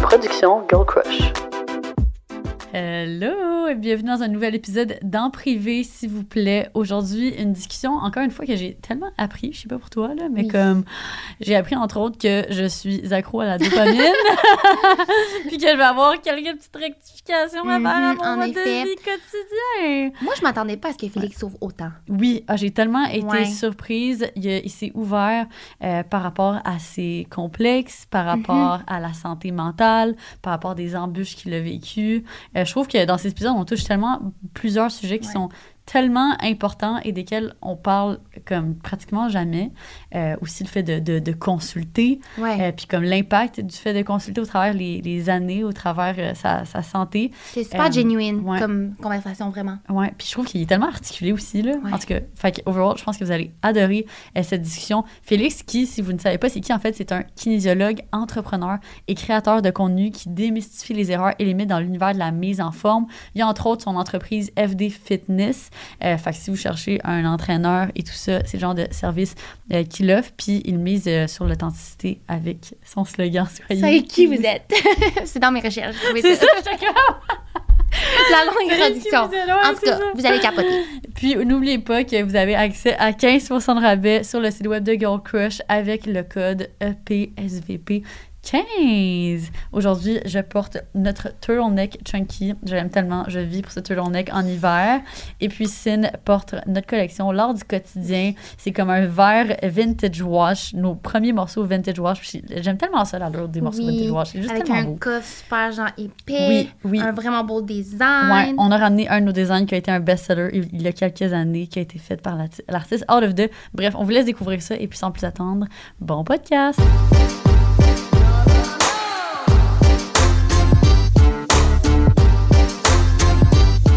Production Girl Crush. Hello et bienvenue dans un nouvel épisode d'En privé, s'il vous plaît. Aujourd'hui, une discussion, encore une fois, que j'ai tellement appris, je sais pas pour toi, là, mais Oui. comme j'ai appris entre autres que je suis accro à la dopamine, puis que je vais avoir quelques petites rectifications à faire à Mhm, mon en mode effet. de vie quotidien. Moi, je m'attendais pas à ce que Félix s'ouvre autant. Oui, ah, j'ai tellement été Ouais. surprise. Il, s'est ouvert euh, par rapport à ses complexes, par Mhm. rapport à la santé mentale, par rapport à des embûches qu'il a vécues. Euh, je trouve que dans cet épisode, on touche tellement plusieurs sujets qui Ouais. sont tellement importants et desquels on parle comme pratiquement jamais. Euh, aussi le fait de, de, de consulter, Ouais. euh, puis comme l'impact du fait de consulter au travers les, les années, au travers euh, sa, sa santé. C'est super genuine ouais. comme conversation, vraiment. Ouais, puis je trouve qu'il est tellement articulé aussi, là. Ouais. En tout cas, fait overall, je pense que vous allez adorer cette discussion. Félix, qui, si vous ne savez pas, c'est qui, en fait, c'est un kinésiologue, entrepreneur et créateur de contenu qui démystifie les erreurs et les mythes dans l'univers de la mise en forme. Il y a entre autres son entreprise FD Fitness. Euh, fait que si vous cherchez un entraîneur et tout ça, c'est le genre de service euh, qu'il offre. Puis il mise euh, sur l'authenticité avec son slogan. Soyez qui vous êtes? c'est dans mes recherches. C'est ça. La longue? Ouais, en tout cas, ça. vous allez capoter. Puis n'oubliez pas que vous avez accès à 15% de rabais sur le site web de Girl Crush avec le code EPSVP. 15! Aujourd'hui, je porte notre turtleneck chunky. Je l'aime tellement, je vis pour ce turtleneck en hiver. Et puis, Sin porte notre collection L'art du quotidien. C'est comme un verre vintage wash, nos premiers morceaux vintage wash. J'aime tellement ça, l'allure des morceaux Oui, vintage wash. C'est juste Avec tellement un beau. coffre super genre épais. Oui, oui. Un vraiment beau Ouais, design. on a ramené un de nos designs qui a été un best-seller il y a quelques années, qui a été fait par l'arti- l'artiste Out of the. Bref, on vous laisse découvrir ça et puis sans plus attendre, bon podcast!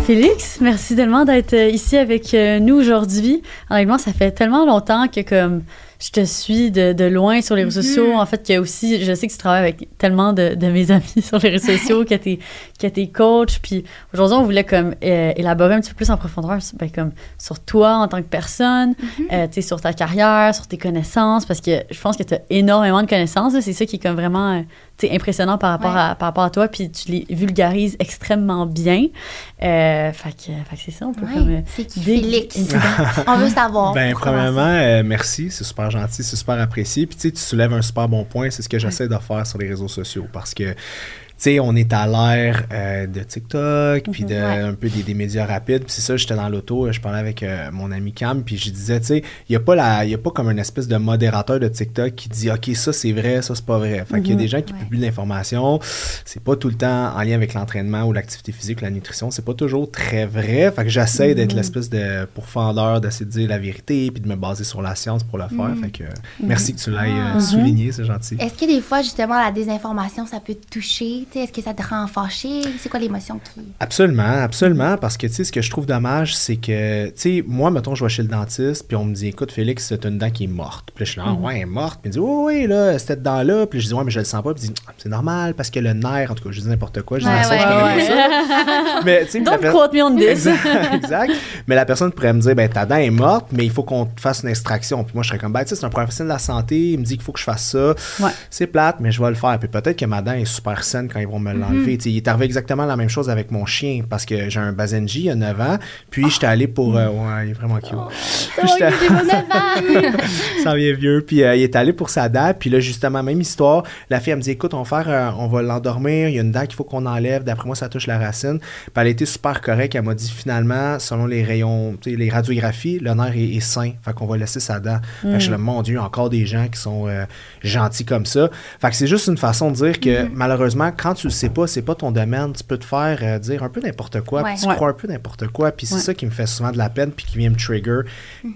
Félix, merci tellement d'être euh, ici avec euh, nous aujourd'hui. Honnêtement, ça fait tellement longtemps que comme je te suis de, de loin sur les réseaux Mhm. sociaux. En fait, que aussi, je sais que tu travailles avec tellement de, de mes amis sur les réseaux sociaux, que tu que es coach. Puis aujourd'hui, on voulait comme euh, élaborer un petit peu plus en profondeur sur, ben, comme, sur toi en tant que personne, euh, tu sais, sur ta carrière, sur tes connaissances, parce que je pense que tu as énormément de connaissances. C'est ça qui est comme vraiment euh, impressionnant par rapport, Ouais. à, par rapport à toi. Puis tu les vulgarises extrêmement bien. Euh, fait que, fait que c'est ça, on peut Ouais, comme... euh, c'est qui Félix? On veut savoir. Ben, premièrement, euh, merci, c'est super gentil, c'est super apprécié. Puis, tu sais, tu soulèves un super bon point, c'est ce que j'essaie de faire sur les réseaux sociaux parce que, sais, on est à l'ère euh, de TikTok, puis de Mhm, Ouais. un peu des, des médias rapides. Puis c'est ça, j'étais dans l'auto, je parlais avec euh, mon ami Cam, puis je disais, tu sais, il n'y a pas la, y a pas comme une espèce de modérateur de TikTok qui dit, ok, ça c'est vrai, ça c'est pas vrai. Fait qu'il y a Mhm. des gens qui Ouais. publient de l'information, c'est pas tout le temps en lien avec l'entraînement ou l'activité physique ou la nutrition, c'est pas toujours très vrai. Fait que j'essaie d'être Mhm. l'espèce de pourfendeur, d'essayer de dire la vérité, puis de me baser sur la science pour le faire. Fait que euh, merci que tu l'aies euh, Mhm. souligné, c'est gentil. Est-ce que des fois, justement, la désinformation, ça peut te toucher? Est-ce que ça te rend fâché? C'est quoi l'émotion qui. Absolument, absolument, parce que, tu sais, ce que je trouve dommage, c'est que, tu sais, moi, mettons, je vais chez le dentiste, puis on me dit, écoute, Félix, t'as une dent qui est morte. Puis là, je suis là, Ah, ouais, elle est morte. Puis il me dit, oui, oui, là, cette dent-là. Puis je dis, ouais, mais je le sens pas. Puis il dit, c'est normal, parce que le nerf, en tout cas, je dis n'importe quoi, je dis Ouais, ouais, ça. Mais, tu sais, Don't per- quote me on this! exact, exact. Mais la personne pourrait me dire, ben, ta dent est morte, mais il faut qu'on te fasse une extraction. Puis moi, je serais comme, ben, tu sais, c'est un professionnel de la santé, il me dit qu'il faut que je fasse ça. Ouais. C'est plate, mais je vais le faire. Puis peut-être que ma dent est super saine quand ils vont me l'enlever. Tu sais, Il est arrivé exactement la même chose avec mon chien, parce que j'ai un Basenji il y a 9 ans, puis j'étais allé pour. euh, ouais, il est vraiment cute. Puis j'étais- ça vient vieux. Puis euh, il est allé pour sa dent. Puis là, justement, même histoire. La fille, elle me dit écoute, on va faire, euh, on va l'endormir. Il y a une dent qu'il faut qu'on enlève. D'après moi, ça touche la racine. Puis elle a été super correcte. Elle m'a dit finalement, selon les rayons, les radiographies, le nerf est, est sain. Fait qu'on va laisser sa dent. Fait que je suis là, mon Dieu, encore des gens qui sont euh, gentils comme ça. Fait que c'est juste une façon de dire que malheureusement, quand tu le sais pas, c'est pas ton domaine. Tu peux te faire euh, dire un peu n'importe quoi. Ouais. Puis tu Ouais. crois un peu n'importe quoi. Puis c'est Ouais. ça qui me fait souvent de la peine. Puis qui vient me trigger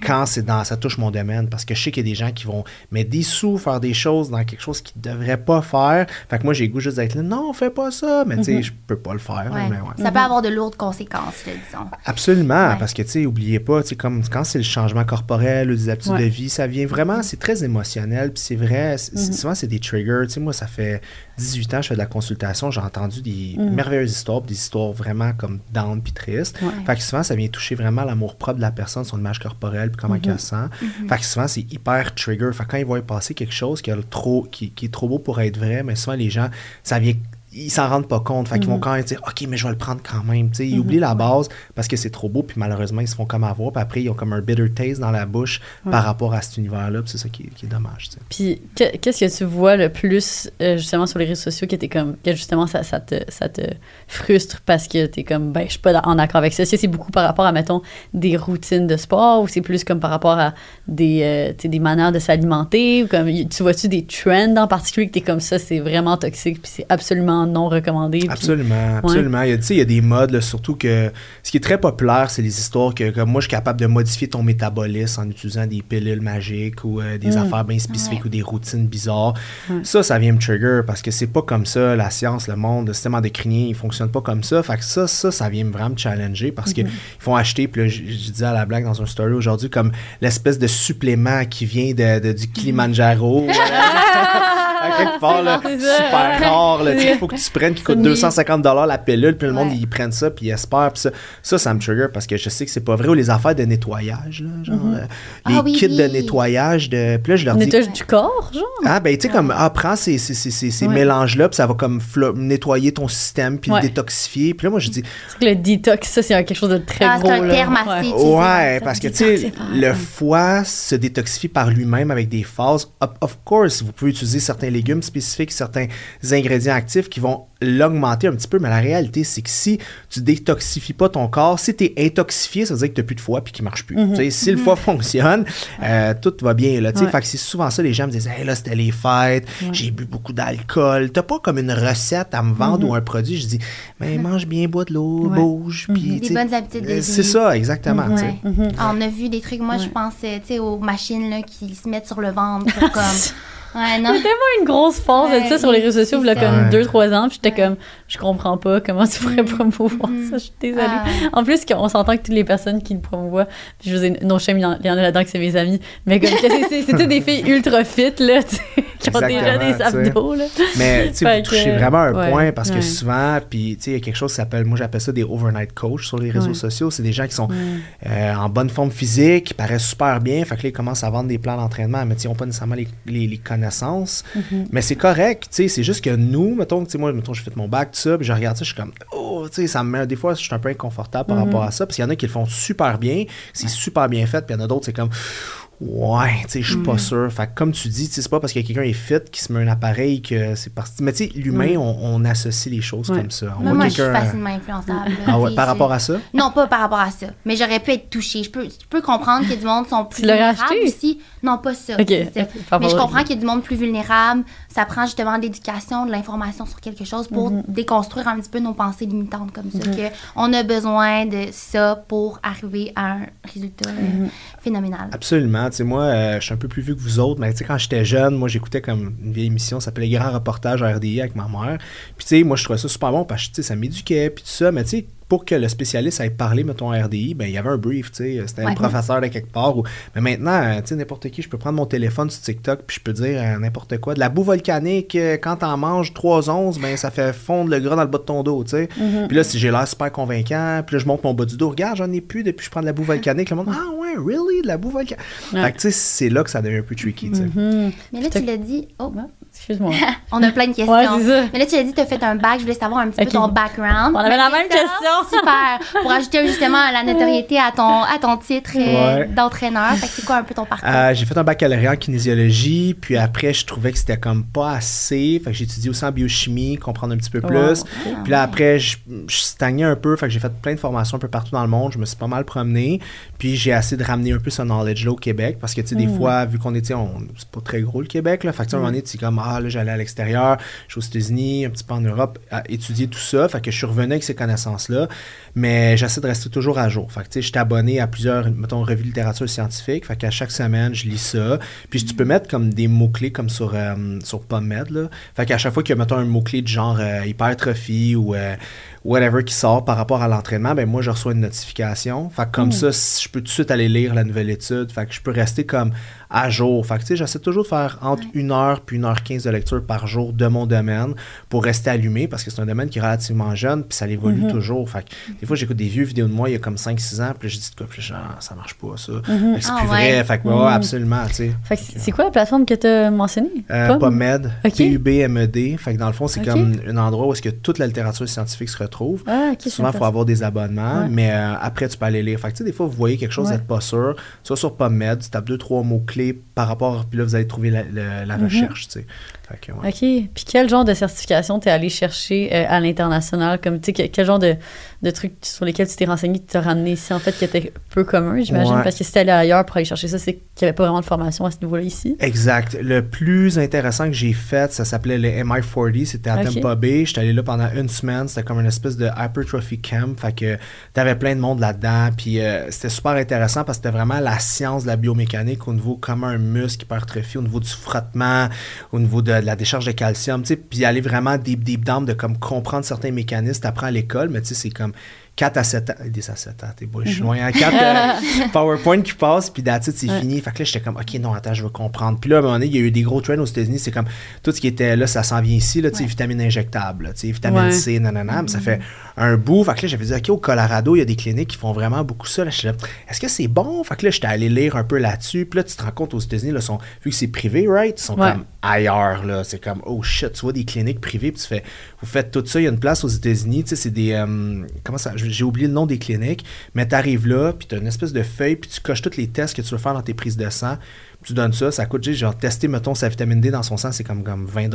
quand c'est dans ça touche mon domaine. Parce que je sais qu'il y a des gens qui vont mettre des sous, faire des choses dans quelque chose qu'ils ne devraient pas faire. Fait que moi, j'ai le goût juste d'être là, non, fais pas ça. Mais tu sais, je peux pas le faire. Ouais. mais ouais. Ça peut avoir de lourdes conséquences, là, disons. Absolument, Ouais. parce que, tu sais, oubliez pas, tu sais, comme quand c'est le changement corporel ou des habitudes Ouais. de vie, ça vient vraiment, c'est très émotionnel, puis c'est vrai, souvent, c'est des triggers. Tu sais, moi, ça fait 18 ans je fais de la consultation j'ai entendu des Mm. merveilleuses histoires, des histoires vraiment comme down puis tristes. Ouais. Fait que souvent, ça vient toucher vraiment l'amour propre de la personne, son image corporelle, puis comment Mhm. elle se sent. Fait que souvent, c'est hyper trigger. Fait que quand ils voient passer quelque chose qui, a le trop, qui, qui est trop beau pour être vrai, mais souvent, les gens, ça vient ils s'en rendent pas compte. Fait qu'ils vont quand même dire OK, mais je vais le prendre quand même. Tu sais, ils oublient la base parce que c'est trop beau, puis malheureusement, ils se font comme avoir. Puis après, ils ont comme un bitter taste dans la bouche par rapport à cet univers-là. Puis c'est ça qui, est- qui est dommage. tu sais. Puis que- qu'est-ce que tu vois le plus euh, justement sur les réseaux sociaux qui était comme que justement ça, ça te ça te frustre parce que t'es comme ben je suis pas en accord avec ça? C'est beaucoup par rapport à mettons des routines de sport ou c'est plus comme par rapport à des euh, des manières de s'alimenter ou comme tu vois-tu des trends en particulier que t'es comme ça c'est vraiment toxique puis c'est absolument non recommandé. puis- Absolument, absolument. Il, y a, tu sais, il y a des modes, là, surtout que ce qui est très populaire, c'est les histoires que, comme moi, je suis capable de modifier ton métabolisme en utilisant des pilules magiques ou euh, des Mm. affaires bien spécifiques Ouais. ou des routines bizarres. Ouais. Ça, ça vient me trigger parce que c'est pas comme ça, la science, le monde, le système endocrinien, il fonctionne pas comme ça. Fait que ça, ça, ça vient vraiment me challenger parce Mm-hmm. qu'ils font acheter, puis là, je, je disais à la blague dans un story aujourd'hui, comme l'espèce de supplément qui vient de, de- du Kilimanjaro. à quelque part, là, super rare. là, Il faut que tu prennes qui coûte C'est 250 la pilule, puis le monde, Ouais. ils prennent ça, puis ils espèrent. Puis ça, ça, ça me trigger parce que je sais que c'est pas vrai. Ou les affaires de nettoyage, là, genre, euh, les Ah oui, kits de nettoyage. De... Puis là, je leur dis. Nettoyage du corps genre. Ah, ben, tu sais, comme, ah, prends ces, ces, ces, ces- Ouais. mélanges-là, puis ça va comme nettoyer ton système, puis Ouais. le détoxifier. Puis là, moi, je dis, que le détox ça c'est quelque chose de très Ah, gros c'est un là. terme Ouais. assez utilisé. Ouais, parce que tu sais, le foie se détoxifie par lui-même avec des phases. Of, of course, vous pouvez utiliser certains légumes spécifiques, certains ingrédients actifs qui vont l'augmenter un petit peu, mais la réalité, c'est que si tu détoxifies pas ton corps, si tu es intoxifié, ça veut dire que tu n'as plus de foie puis qu'il marche plus. Sais, Si le foie fonctionne, euh, tout va bien. Là, tu sais. Ouais. Fait que c'est souvent ça, les gens me disent Hey, là, c'était les fêtes, j'ai bu beaucoup d'alcool. T'as pas comme une recette à me vendre ou un produit. Je dis Mais mange bien, bois de l'eau, Ouais. bouge. Puis, Des bonnes habitudes de euh, vie. C'est ça, exactement. Mhm. On a vu des trucs, moi je Ouais. pense euh, tu sais, aux machines là, qui se mettent sur le ventre pour comme. Ouais, non. Tellement une grosse phase de Ouais, ça sur les réseaux sociaux, il y a comme ça. 2-3 ans, puis j'étais comme, je comprends pas comment tu pourrais promouvoir ça, je suis désolée. Ah. En plus, on s'entend que toutes les personnes qui le promouvoient, puis je vous ai, non, il y en il y en a là-dedans que c'est mes amis, mais comme, c'est- toutes des filles ultra fit, là, tu sais, qui ont déjà des abdos, là. Mais tu sais, vous que, touchez vraiment un ouais, point parce ouais. que souvent, puis tu sais, il y a quelque chose qui s'appelle, moi j'appelle ça des overnight coach sur les réseaux Ouais. sociaux. C'est des gens qui sont euh, en bonne forme physique, qui paraissent super bien. Fait que là, ils commencent à vendre des plans d'entraînement, mais tu sais, ils n'ont pas nécessairement les, les- les connaissances. Mm-hmm. Mais c'est correct, tu sais, c'est juste que nous, mettons, tu sais, moi, mettons, j'ai fait mon bac, tout ça, puis je regarde ça, je suis comme, oh, tu sais, ça me met, des fois, je suis un peu inconfortable par rapport à ça, parce qu'il y en a qui le font super bien, c'est super bien fait, puis il y en a d'autres, c'est comme, Ouais, tu sais, je suis Mm. pas sûr. Fait que comme tu dis, tu sais, c'est pas parce que quelqu'un est fit qui se met un appareil que c'est parti. Mais tu sais, l'humain, on, on associe les choses Ouais. comme ça. On Mais voit moi, je suis quelqu'un. facilement influençable. Ah ouais, par rapport à ça? Non, pas par rapport à ça. Mais j'aurais pu être touchée. Je peux, je peux comprendre qu'il y a du monde qui sont plus Tu l'aurais vulnérables acheté? aussi. Non, pas ça. Ok, c'est ça. ok, par Mais je comprends qu'il y a du monde plus vulnérable. Ça prend justement de l'éducation, de l'information sur quelque chose pour Mhm. déconstruire un petit peu nos pensées limitantes comme ça. Que on a besoin de ça pour arriver à un résultat euh, Mhm. phénoménal. Absolument. Sais, moi, euh, je suis un peu plus vieux que vous autres, mais quand j'étais jeune, moi, j'écoutais comme une vieille émission, ça s'appelait Grand Reportage à RDI avec ma mère. Puis, tu sais, moi, je trouvais ça super bon parce que, ça m'éduquait, puis tout ça. Mais, tu sais, pour que le spécialiste aille parler, mettons, à RDI, ben, il y avait un brief, tu sais. C'était un Ouais. professeur de quelque part. Ou... Mais maintenant, euh, tu sais, n'importe qui, je peux prendre mon téléphone sur TikTok, puis je peux dire euh, n'importe quoi. De la boue volcanique, euh, quand t'en manges 3 onces, ben, ça fait fondre le gras dans le bas de ton dos, tu sais. Puis là, si j'ai l'air super convaincant, puis là, je monte mon bas du dos, regarde, j'en ai plus depuis que je prends de la boue volcanique. Le monde, ah ouais, really, de la boue volcanique. Ouais. Fait que, tu sais, c'est là que ça devient un peu tricky, tu sais. Mhm. Mais là, tu l'as dit. Oh, Ouais, Excuse-moi. on a plein de questions. Ouais, c'est ça. Mais là, tu l'as dit, tu as fait un bac. Je voulais savoir un petit peu ton background. On avait la même question. Super. Pour ajouter justement la notoriété à ton, à ton titre euh, Ouais. d'entraîneur. Fait que c'est quoi un peu ton parcours? Euh, j'ai fait un baccalauréat en kinésiologie, puis après, je trouvais que c'était comme pas assez. Fait que j'ai étudié aussi en biochimie, comprendre un petit peu Wow. plus. Ah, Puis là, ouais. après, je, je stagnais un peu. Fait que j'ai fait plein de formations un peu partout dans le monde. Je me suis pas mal promené. Puis j'ai essayé de ramener un peu ce knowledge-là au Québec. Parce que, tu sais, des fois, vu qu'on était, on, c'est pas très gros le Québec, là. Fait que, tu sais, un moment donné, tu es comme, ah, là, j'allais à l'extérieur, je suis aux États-Unis, un petit peu en Europe, à étudier tout ça. Fait que je suis revenu avec ces connaissances-là. Mais j'essaie de rester toujours à jour. Fait que, tu sais, je suis abonné à plusieurs, mettons, revues littérature scientifique. Fait qu'à chaque semaine, je lis ça. Puis tu peux mettre comme des mots-clés comme sur, euh, sur PubMed, là. Qu'à chaque fois qu'il y a, mettons, un mot-clé de genre euh, hypertrophie ou euh, whatever qui sort par rapport à l'entraînement, ben moi, je reçois une notification. Fait que comme ça, si je peux tout de suite aller lire la nouvelle étude. Fait que je peux rester comme à jour. Fait que, tu sais, j'essaie toujours de faire entre une heure puis une heure quinze de lecture par jour de mon domaine pour rester allumé parce que c'est un domaine qui est relativement jeune puis ça évolue Mhm. toujours. Fait que, des fois, j'écoute des vieux vidéos de moi il y a comme 5-6 ans puis je dis de quoi, puis genre, ça marche pas, ça. Mhm. Que c'est Ah, plus ouais. vrai. Fait que, ouais, Mhm. absolument, tu sais. C'est quoi la plateforme que tu as mentionnée? Euh? PubMed, Ok. P-U-B-M-E-D. Fait que dans le fond, c'est comme un endroit où est-ce que toute la littérature scientifique se retrouve. Ah. Souvent, il faut avoir des abonnements, Ouais. mais euh, après, tu peux aller lire. Fait que, des fois, vous voyez quelque chose, vous n'êtes pas sûr. Tu vas sur PubMed, tu tapes deux, trois mots-clés par rapport, puis là, vous allez trouver la, la- la Mhm. recherche. Fait que, ouais. OK. Puis quel genre de certification t'es allé chercher euh, à l'international? Comme, tu sais, que- quel genre de, de trucs sur lesquels tu t'es renseigné, tu t'as ramené ici, en fait, qui était peu commun, j'imagine? Ouais. Parce que si t'es allé ailleurs pour aller chercher ça, c'est qu'il n'y avait pas vraiment de formation à ce niveau-là ici. Exact. Le plus intéressant que j'ai fait, ça s'appelait le MI40. C'était à Ok. Tampa Bay. J'étais allé là pendant une semaine. C'était comme une espèce de hypertrophy camp. Fait que t'avais plein de monde là-dedans. Puis euh, c'était super intéressant parce que c'était vraiment la science de la biomécanique au niveau comment un muscle hypertrophie, au niveau du frottement, au niveau de, de la décharge de calcium. tu sais. Puis aller vraiment deep, deep down de comme comprendre certains mécanismes. T'apprends à l'école, mais tu sais, c'est comme 4 à 7 ans. 10 à 7 ans, t'es beau, je suis loin. 4 PowerPoint qui passe, puis it, c'est Ouais. fini. Fait que là, j'étais comme, OK, non, attends, je veux comprendre. Puis là, à un moment donné, il y a eu des gros trends aux États-Unis. C'est comme, tout ce qui était là, ça s'en vient ici, là, tu sais, Ouais. injectables, là, tu sais, vitamine Ouais. C, nanana. Mais ça fait un bout. Fait que là, j'avais dit, OK, au Colorado, il y a des cliniques qui font vraiment beaucoup ça. Là, je suis là, est-ce que c'est bon? Fait que là, j'étais allé lire un peu là-dessus. Puis là, tu te rends compte aux États-Unis, là, sont, vu que c'est privé, right? Ils sont Ouais. comme ailleurs, là. C'est comme, oh shit, tu vois des cliniques privées, puis tu fais, vous faites tout ça. Il y a une place aux États-Unis, tu sais, c'est des, euh, comment ça, j'ai oublié le nom des cliniques, mais tu arrives là, puis tu as une espèce de feuille, puis tu coches tous les tests que tu veux faire dans tes prises de sang. Tu donnes ça, ça coûte, genre, tester, mettons, sa vitamine D dans son sang, c'est comme, comme 20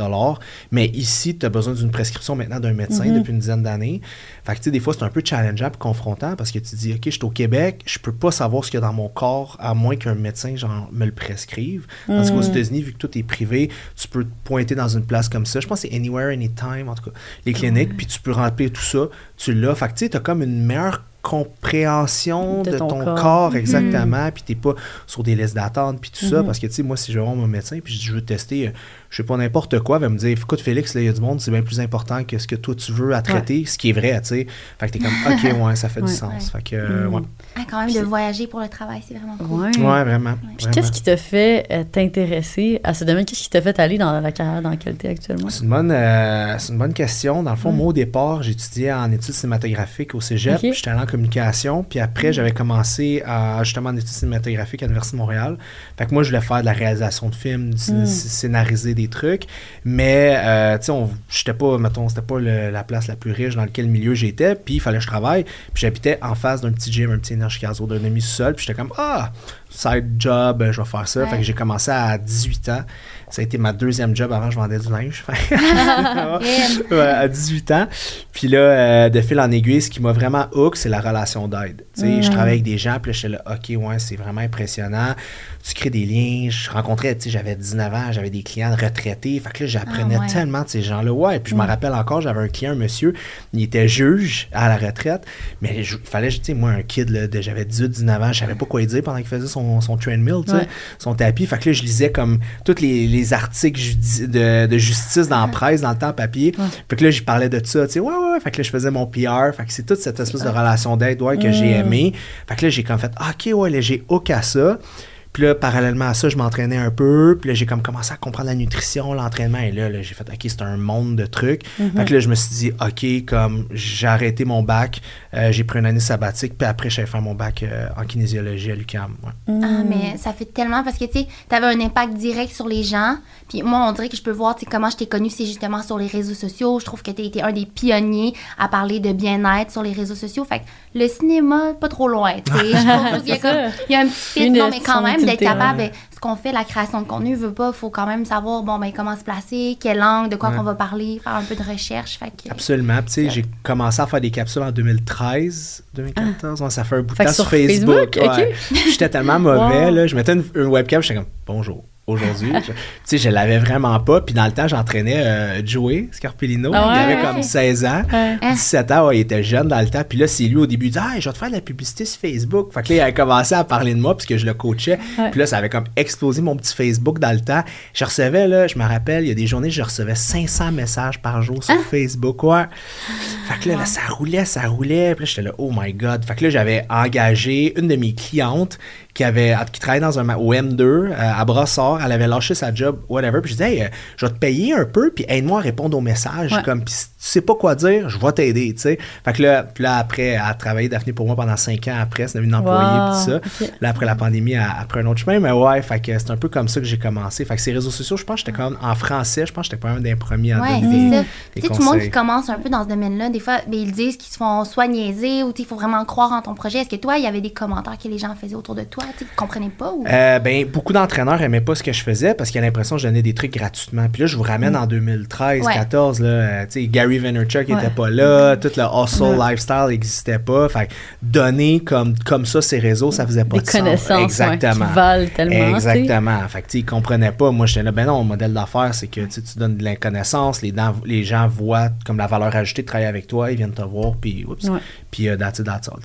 Mais ici, tu as besoin d'une prescription maintenant d'un médecin Mhm. depuis une dizaine d'années. Fait que, tu sais, des fois, c'est un peu challengeable, confrontant, parce que tu te dis, OK, je suis au Québec, je peux pas savoir ce qu'il y a dans mon corps, à moins qu'un médecin, genre, me le prescrive. Tandis qu'aux Mhm. États-Unis, vu que tout est privé, tu peux te pointer dans une place comme ça. Je pense que c'est Anywhere, Anytime, en tout cas, les cliniques, puis tu peux remplir tout ça, tu l'as. Fait que tu sais, t'as comme une meilleure compréhension De de, ton ton, corps. corps, Mhm. exactement, puis t'es pas sur des listes d'attente, puis tout ça, Mhm. parce que, tu sais, moi, si je vais voir mon médecin, puis je veux tester, euh, je sais pas, n'importe quoi, il va me dire, écoute, Félix, là, il y a du monde, c'est bien plus important que ce que toi, tu veux à traiter, ce qui est vrai, tu sais. Fait que t'es comme, OK, ouais, ça fait Ouais. du sens. Ouais. Fait que, euh, ouais. Ah, quand même, de voyager pour le travail, c'est vraiment cool. Ouais. Ouais, vraiment. Puis qu'est-ce qui t'a fait euh, t'intéresser à ce domaine? Qu'est-ce qui t'a fait aller dans la carrière dans laquelle t'es actuellement? C'est une, bonne, euh, c'est une bonne question. Dans le fond, moi, au départ, j'étudiais en études cinématographiques au cégep, Ok. puis j'étais allé en communication. Puis après, j'avais commencé à, justement en études cinématographiques à l'Université de Montréal. Fait que moi, je voulais faire de la réalisation de films, du Mm. sc- scénariser des trucs. Mais, euh, tu sais, on- j'étais pas, mettons, c'était pas le- la place la plus riche dans lequel milieu j'étais. Puis il fallait que je travaille. Puis j'habitais en face d'un petit gym, un petit énergie caso d'un demi sol Puis j'étais comme, ah, side job, euh, je vais faire ça. Fait que j'ai commencé à 18 ans. Ça a été ma deuxième job avant, je vendais du linge. À 18 ans. Puis là, euh, de fil en aiguille, ce qui m'a vraiment hook, c'est la relation d'aide. Tu sais, Mm. Je travaille avec des gens, puis là, j'étais là, OK, ouais, c'est vraiment impressionnant. Tu crées des liens. Je rencontrais, tu sais, j'avais 19 ans, j'avais des clients retraités. Fait que là, j'apprenais Ah ouais. tellement de ces gens-là. Ouais, puis je me Mm. rappelle encore, j'avais un client, un monsieur, il était juge à la retraite, mais je- il fallait, tu sais, moi, un kid, là, de- j'avais 18, 19 ans, je savais pas quoi dire pendant qu'il faisait son, son treadmill, tu sais, Ouais. son tapis. Fait que là, je lisais comme tous les, les articles judi- de, de justice dans la presse, dans le temps papier. Ouais. Fait que là, j'y parlais de ça, tu sais, ouais, ouais, ouais. Fait que là, je faisais mon PR. Fait que c'est toute cette espèce de relation d'aide, ouais, que j'ai Mm. aimé. Fait que là, j'ai comme fait, ah, OK, ouais, là, j'ai hook à ça. Puis là, parallèlement à ça, je m'entraînais un peu. Puis là, j'ai comme commencé à comprendre la nutrition, l'entraînement. Et là, là, j'ai fait, OK, c'est un monde de trucs. Mhm. Fait que là, je me suis dit, OK, comme j'ai arrêté mon bac, euh, j'ai pris une année sabbatique. Puis après, j'allais faire mon bac euh, en kinésiologie à l'UQAM. ouais. Mm. Ah, mais ça fait tellement parce que tu sais, t'avais un impact direct sur les gens. Puis moi, on dirait que je peux voir tu sais, comment je t'ai connu, c'est justement sur les réseaux sociaux. Je trouve que t'as été un des pionniers à parler de bien-être sur les réseaux sociaux. Fait que le cinéma, pas trop loin. tu sais. Je trouve qu'il y a comme- il y a un petit fit, non, mais quand même, d'être capable, ouais. ce qu'on fait, la création de contenu, veut pas, faut quand même savoir, bon, ben, comment se placer, quelle langue, de quoi Ouais. qu'on va parler, faire un peu de recherche. Fait que, Absolument. Tu sais, j'ai commencé à faire des capsules en 2013, 2014. Ouais, ça fait un bout de temps sur, Facebook. J'étais tellement mauvais, Wow. là. Je mettais une, une webcam, j'étais comme bonjour. Aujourd'hui. tu sais, je l'avais vraiment pas. Puis dans le temps, j'entraînais euh, Joey Scarpellino. Ah il ouais? avait comme 16 ans. Ouais. 17 ans, ouais, il était jeune dans le temps. Puis là, c'est lui au début, il dit Ah, je vais te faire de la publicité sur Facebook. Fait que là, il a commencé à parler de moi puisque je le coachais. Ouais. Puis là, ça avait comme explosé mon petit Facebook dans le temps. Je recevais, là, je me rappelle, il y a des journées, je recevais 500 messages par jour sur Facebook. Ouais. Fait que là, là, ça roulait, ça roulait. Puis là, j'étais là, oh my God. Fait que là, j'avais engagé une de mes clientes qui avait qui travaillait dans un au M2 euh, à Brossard, elle avait lâché sa job whatever, puis je disais hey, euh, je vais te payer un peu puis aide-moi à répondre aux messages Ouais. comme puis sais pas quoi dire, je vais t'aider, tu sais. Fait que là, puis là après elle a travaillé Daphné pour moi pendant cinq ans après, c'est devenu une employée Wow. puis ça. Là après la pandémie, elle a pris un autre chemin, mais ouais, fait que c'est un peu comme ça que j'ai commencé. Fait que ces réseaux sociaux, je pense que j'étais quand même en français, je pense que j'étais pas un des premiers à Ouais, donner c'est ça. des Tu sais, tout le monde qui commence un peu dans ce domaine-là, des fois, ben, ils disent qu'ils se font soit niaiser ou tu il faut vraiment croire en ton projet. Est-ce que toi, il y avait des commentaires que les gens faisaient autour de toi, tu qu'ils comprenaient pas ou... Euh, ben, beaucoup d'entraîneurs aimaient pas ce que je faisais parce qu'ils avaient l'impression que je donnais des trucs gratuitement. Puis là, je vous ramène en 2013, Mm. Ouais. 14, là, euh, tu sais, Gary Vaynerchuk Ouais. était pas là, tout le hustle Ouais. lifestyle n'existait pas. Fait que donner comme, comme ça ces réseaux, ça faisait pas Des de sens. connaissances ouais, Exactement. qui valent tellement. Exactement. Fait que, tu sais, ils comprenaient pas. Moi, j'étais là, ben non, le modèle d'affaires, c'est que tu donnes de la connaissance, les, les gens voient comme la valeur ajoutée de travailler avec toi, ils viennent te voir, puis oups, Ouais. puis euh, that's it, that's all.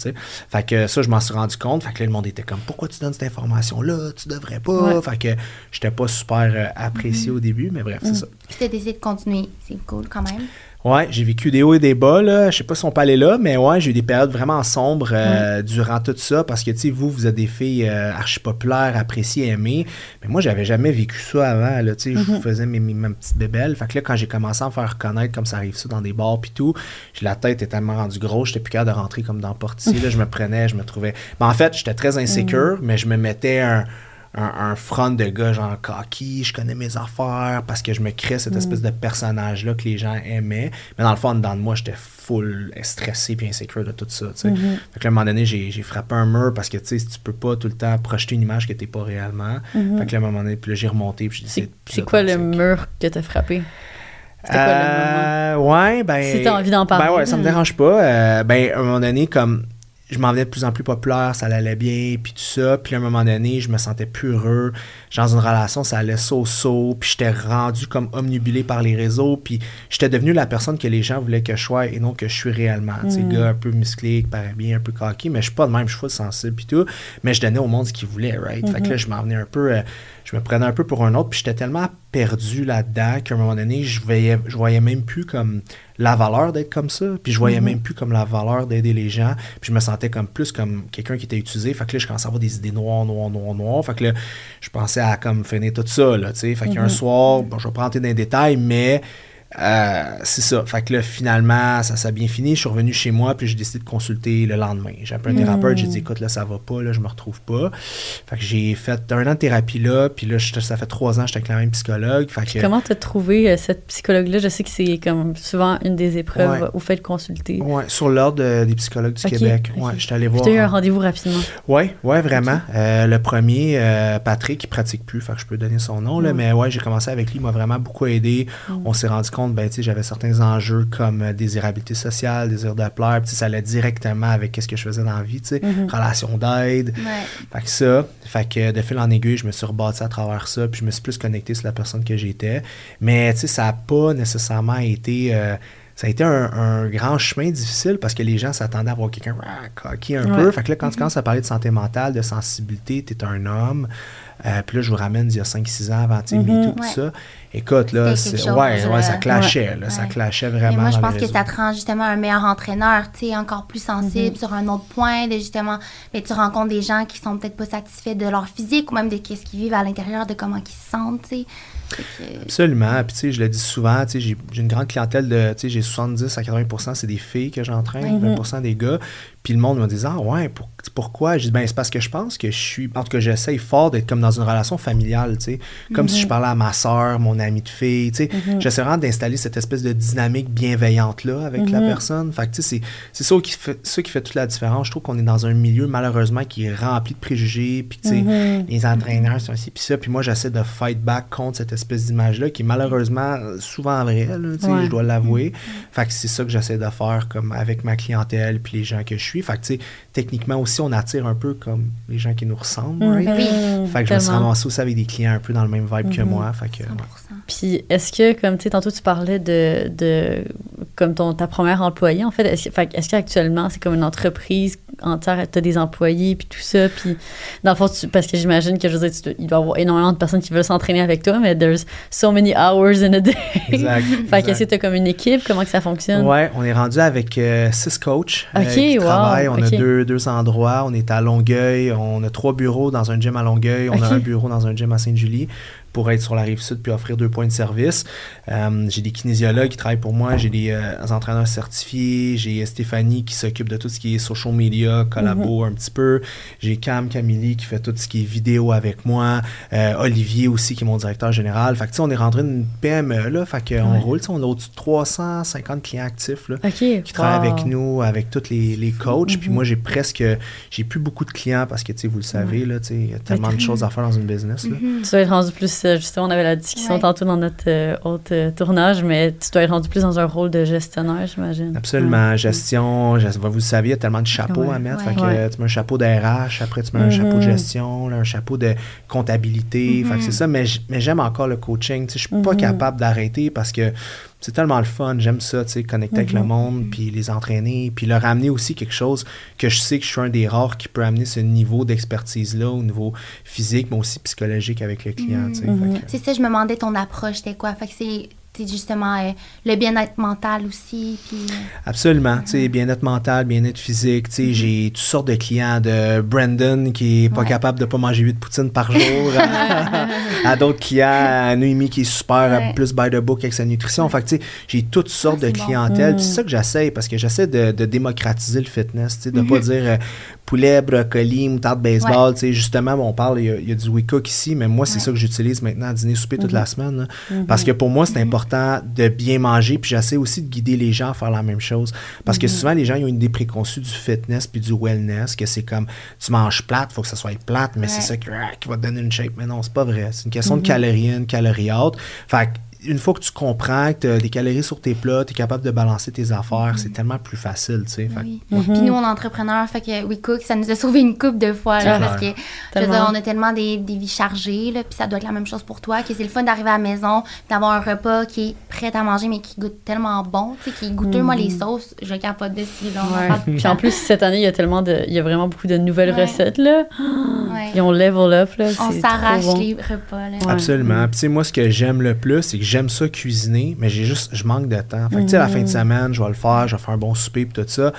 Fait que ça, je m'en suis rendu compte. Fait que là, le monde était comme, pourquoi tu donnes cette information-là? Tu devrais pas. Ouais. Fait que j'étais pas super euh, apprécié au début, mais bref, c'est ça. Puis tu as décidé de continuer. C'est cool quand même. Ouais, j'ai vécu des hauts et des bas, là. Je sais pas si on peut aller là, mais ouais, j'ai eu des périodes vraiment sombres euh, durant tout ça parce que, tu sais, vous, vous êtes des filles euh, archi populaires, appréciées, aimées. Mais moi, j'avais jamais vécu ça avant, là. Tu sais, je faisais mes, mes, mes petites bébelles. Fait que là, quand j'ai commencé à me faire reconnaître comme ça arrive ça dans des bars pis tout, la tête était tellement rendue grosse, j'étais plus capable de rentrer comme dans Portier. là, je me prenais, je me trouvais. Mais en fait, j'étais très insécure, mais je me mettais un un, un front de gars genre cocky, je connais mes affaires parce que je me crée cette espèce de personnage-là que les gens aimaient. Mais dans le fond, dedans de moi, j'étais full stressé puis insécure de tout ça. tu sais. Fait que là, à un moment donné, j'ai frappé un mur parce que tu sais, tu peux pas tout le temps projeter une image que t'es pas réellement. Fait que là, à un moment donné, puis là, j'ai remonté puis j'ai dit C'est quoi le mur que t'as frappé? C'était quoi le moment? Euh, ouais, ben. Si t'as envie d'en parler. Ben ouais, ça me dérange pas. Euh, ben, à un moment donné, comme je m'en venais de plus en plus populaire, ça allait bien, puis tout ça. Puis à un moment donné, je me sentais plus heureux. Dans une relation, ça allait so-so. Puis j'étais rendu comme omnibulé par les réseaux. Puis j'étais devenu la personne que les gens voulaient que je sois et non que je suis réellement. Tu sais, gars un peu musclé, qui paraît bien, un peu cocky. Mais je suis pas de même, je suis full sensible, puis tout. Mais je donnais au monde ce qu'ils voulaient, right? Fait que là, je m'en venais un peu. euh, je me prenais un peu pour un autre. Puis j'étais tellement perdu là-dedans qu'à un moment donné, je voyais, je voyais même plus comme la valeur d'être comme ça. Puis je voyais même plus comme la valeur d'aider les gens. Puis je me sentais comme plus comme quelqu'un qui était utilisé. Fait que là, je commençais à avoir des idées noires, noires, noires, noires. Fait que là, je pensais à comme finir tout ça, là, tu sais. Fait qu'un soir, bon, je vais pas rentrer dans les détails, mais euh, c'est ça. Fait que là, finalement, ça s'est bien fini. Je suis revenu chez moi, puis j'ai décidé de consulter le lendemain. J'ai appelé un thérapeute, j'ai dit, écoute, là, ça va pas, là, je me retrouve pas. Fait que j'ai fait un an de thérapie là, puis là, je- ça fait trois ans que j'étais avec la même psychologue. Fait que, Comment t'as trouvé euh, cette psychologue-là? Je sais que c'est comme souvent une des épreuves Ouais. où vous faites consulter. ouais, sur l'ordre des psychologues du Québec. ok. Ouais, j'étais allé Puis voir. t'as eu un rendez-vous rapidement. Oui, ouais, vraiment. Euh, le premier, Patrick, il pratique plus, fait que je peux donner son nom, là, mais ouais, j'ai commencé avec lui, il m'a vraiment beaucoup aidé. On s'est rendu compte, ben, j'avais certains enjeux comme euh, désirabilité sociale, désir de plaire, ça allait directement avec ce que je faisais dans la vie, tu sais, Mhm. relation d'aide. Ouais. Fait que ça, fait que de fil en aiguille, je me suis rebâti à travers ça, puis je me suis plus connecté sur la personne que j'étais. Mais tu sais, ça n'a pas nécessairement été. euh, ça a été un, un grand chemin difficile parce que les gens s'attendaient à voir quelqu'un ah, cocky un Ouais. peu. Fait que là, quand tu commences à parler de santé mentale, de sensibilité, tu es un homme. Euh, puis là, je vous ramène d'il y a 5-6 ans avant Mhm. MeToo, tout Ouais. ça. Écoute, là, chose, ouais, ouais, ça euh, clashait, là, ça clashait vraiment. moi, je pense que ça te rend justement un meilleur entraîneur, tu sais, encore plus sensible sur un autre point, de justement, mais tu rencontres des gens qui sont peut-être pas satisfaits de leur physique ou même de ce qu'ils vivent à l'intérieur, de comment ils se sentent, tu sais. Que- Absolument. Puis, tu sais, je le dis souvent, tu sais, j'ai une grande clientèle de, tu sais, j'ai 70 à 80 c'est des filles que j'entraîne, Mhm. 20 des gars. Puis le monde me dit, ah ouais, pour- pourquoi? Je dis, ben, c'est parce que je pense que je suis, en tout cas, j'essaye fort d'être comme dans une relation familiale, tu sais. Comme si je parlais à ma soeur, mon ami de fille, tu sais. J'essaie vraiment d'installer cette espèce de dynamique bienveillante-là avec la personne. Fait que, tu sais, c'est- ça qui fait, ça qui fait toute la différence. Je trouve qu'on est dans un milieu, malheureusement, qui est rempli de préjugés, puis tu sais, Mhm. les entraîneurs sont aussi, puis ça. Puis moi, j'essaie de fight back contre cette espèce d'image-là qui est malheureusement souvent vraie, tu sais, Ouais. je dois l'avouer. Fait que c'est ça que j'essaie de faire comme avec ma clientèle puis les gens que je suis suis. Fait que, tu sais, techniquement aussi, on attire un peu comme les gens qui nous ressemblent, Mhm. right? Oui. Fait que je me suis ramassé aussi avec des clients un peu dans le même vibe que Mhm. moi. Fait que, 100%. Puis est-ce que, comme tu sais, tantôt tu parlais de, de comme ton, ta première employée, en fait, est-ce que- fait que est-ce qu'actuellement c'est comme une entreprise entière, tu as des employés, puis tout ça, puis dans le fond, tu- parce que j'imagine que, je veux dire, tu il doit y avoir énormément de personnes qui veulent s'entraîner avec toi, mais there's so many hours in a day. Exact. fait que est-ce que tu comme une équipe, comment que ça fonctionne? Ouais, on est rendu avec euh, six coachs euh, Ok, qui wow, On a deux, deux endroits. On est à Longueuil. On a trois bureaux dans un gym à Longueuil. On a un bureau dans un gym à Sainte-Julie pour être sur la rive sud puis offrir deux points de service. Euh, j'ai des kinésiologues qui travaillent pour moi. J'ai des euh, entraîneurs certifiés. J'ai Stéphanie qui s'occupe de tout ce qui est social media, collabo Mhm. un petit peu. J'ai Cam Camille qui fait tout ce qui est vidéo avec moi. Euh, Olivier aussi qui est mon directeur général. Fait que tu sais, on est rentré une PME là. Fait qu'on Ouais. roule. Tu sais, On a au-dessus de 350 clients actifs là qui travaillent avec nous, avec tous les, les coachs. Puis Mhm. moi, j'ai presque, j'ai plus beaucoup de clients parce que, tu sais, vous le savez, là, tu sais, il y a tellement de choses à faire dans une business. Là. Mhm. Tu dois être rendu plus, justement, on avait la discussion Ouais. tantôt dans notre euh, autre euh, tournage, mais tu dois être rendu plus dans un rôle de gestionnaire, j'imagine. Absolument. Gestion, gest- vous le savez, il y a tellement de chapeaux Ouais. à mettre. Ouais. Fait que Ouais. tu mets un chapeau de RH, après tu mets un chapeau de gestion, là, un chapeau de comptabilité. Fait que Mhm. c'est ça, mais, j'aime encore le coaching. Tu sais, Je suis pas Mhm. capable d'arrêter parce que c'est tellement le fun. J'aime ça, tu sais, connecter avec le Mhm. monde, puis les entraîner, puis leur amener aussi quelque chose que je sais que je suis un des rares qui peut amener ce niveau d'expertise-là au niveau physique, mais aussi psychologique avec le client. tu sais. Mhm. C'est ça, je me demandais ton approche, c'était quoi? Fait que c'est justement euh, le bien-être mental aussi. Puis, euh, Absolument. Tu sais, bien-être mental, bien-être physique. Tu sais, j'ai toutes sortes de clients de Brandon qui est pas Ouais. capable de pas manger 8 poutines par jour. à à d'autres clients, à Noémie qui est super Ouais. plus by the book avec sa nutrition. Fait que, tu sais, j'ai toutes sortes Ah, de c'est bon. clientèle. Mm. C'est ça que j'essaie parce que j'essaie de, de démocratiser le fitness. Tu sais, de Mhm. pas dire euh, poulet, brocoli, moutarde baseball. Tu sais, justement, on parle, il y a, il y a du WeCook ici, mais moi, c'est Ouais. ça que j'utilise maintenant à dîner, souper toute Mhm. la semaine. là. Mhm. Parce que pour moi, c'est important de bien manger, puis j'essaie aussi de guider les gens à faire la même chose. Parce que souvent, les gens ils ont une idée préconçue du fitness puis du wellness, que c'est comme tu manges plate, faut que ça soit plate, mais c'est ça qui, ah, qui va te donner une shape. Mais non, c'est pas vrai. C'est une question de calories in, calories out. Fait que une fois que tu comprends que tu as des calories sur tes plats, tu es capable de balancer tes affaires, c'est tellement plus facile, tu sais. Oui. Mhm. Puis nous, on est entrepreneurs, fait que We Cook, ça nous a sauvé une coupe de fois. Là, parce que, je veux dire, on a tellement des, des vies chargées, là, puis ça doit être la même chose pour toi, que c'est le fun d'arriver à la maison, d'avoir un repas qui est prêt à manger, mais qui goûte tellement bon, tu sais, qui est goûteux. Moi, les sauces, je capote dessus. Là, on en Ouais. le Puis en plus, cette année, il y a tellement de. Il y a vraiment beaucoup de nouvelles Ouais. recettes, là. Ouais. Ils ont level up, là. on s'arrache bon. les repas. Là. Ouais. Absolument. Puis, tu sais, moi, ce que j'aime le plus, c'est que j'aime ça cuisiner, mais j'ai juste, je manque de temps. Fait que, tu sais, la fin de semaine, je vais le faire, je vais faire un bon souper, puis tout ça.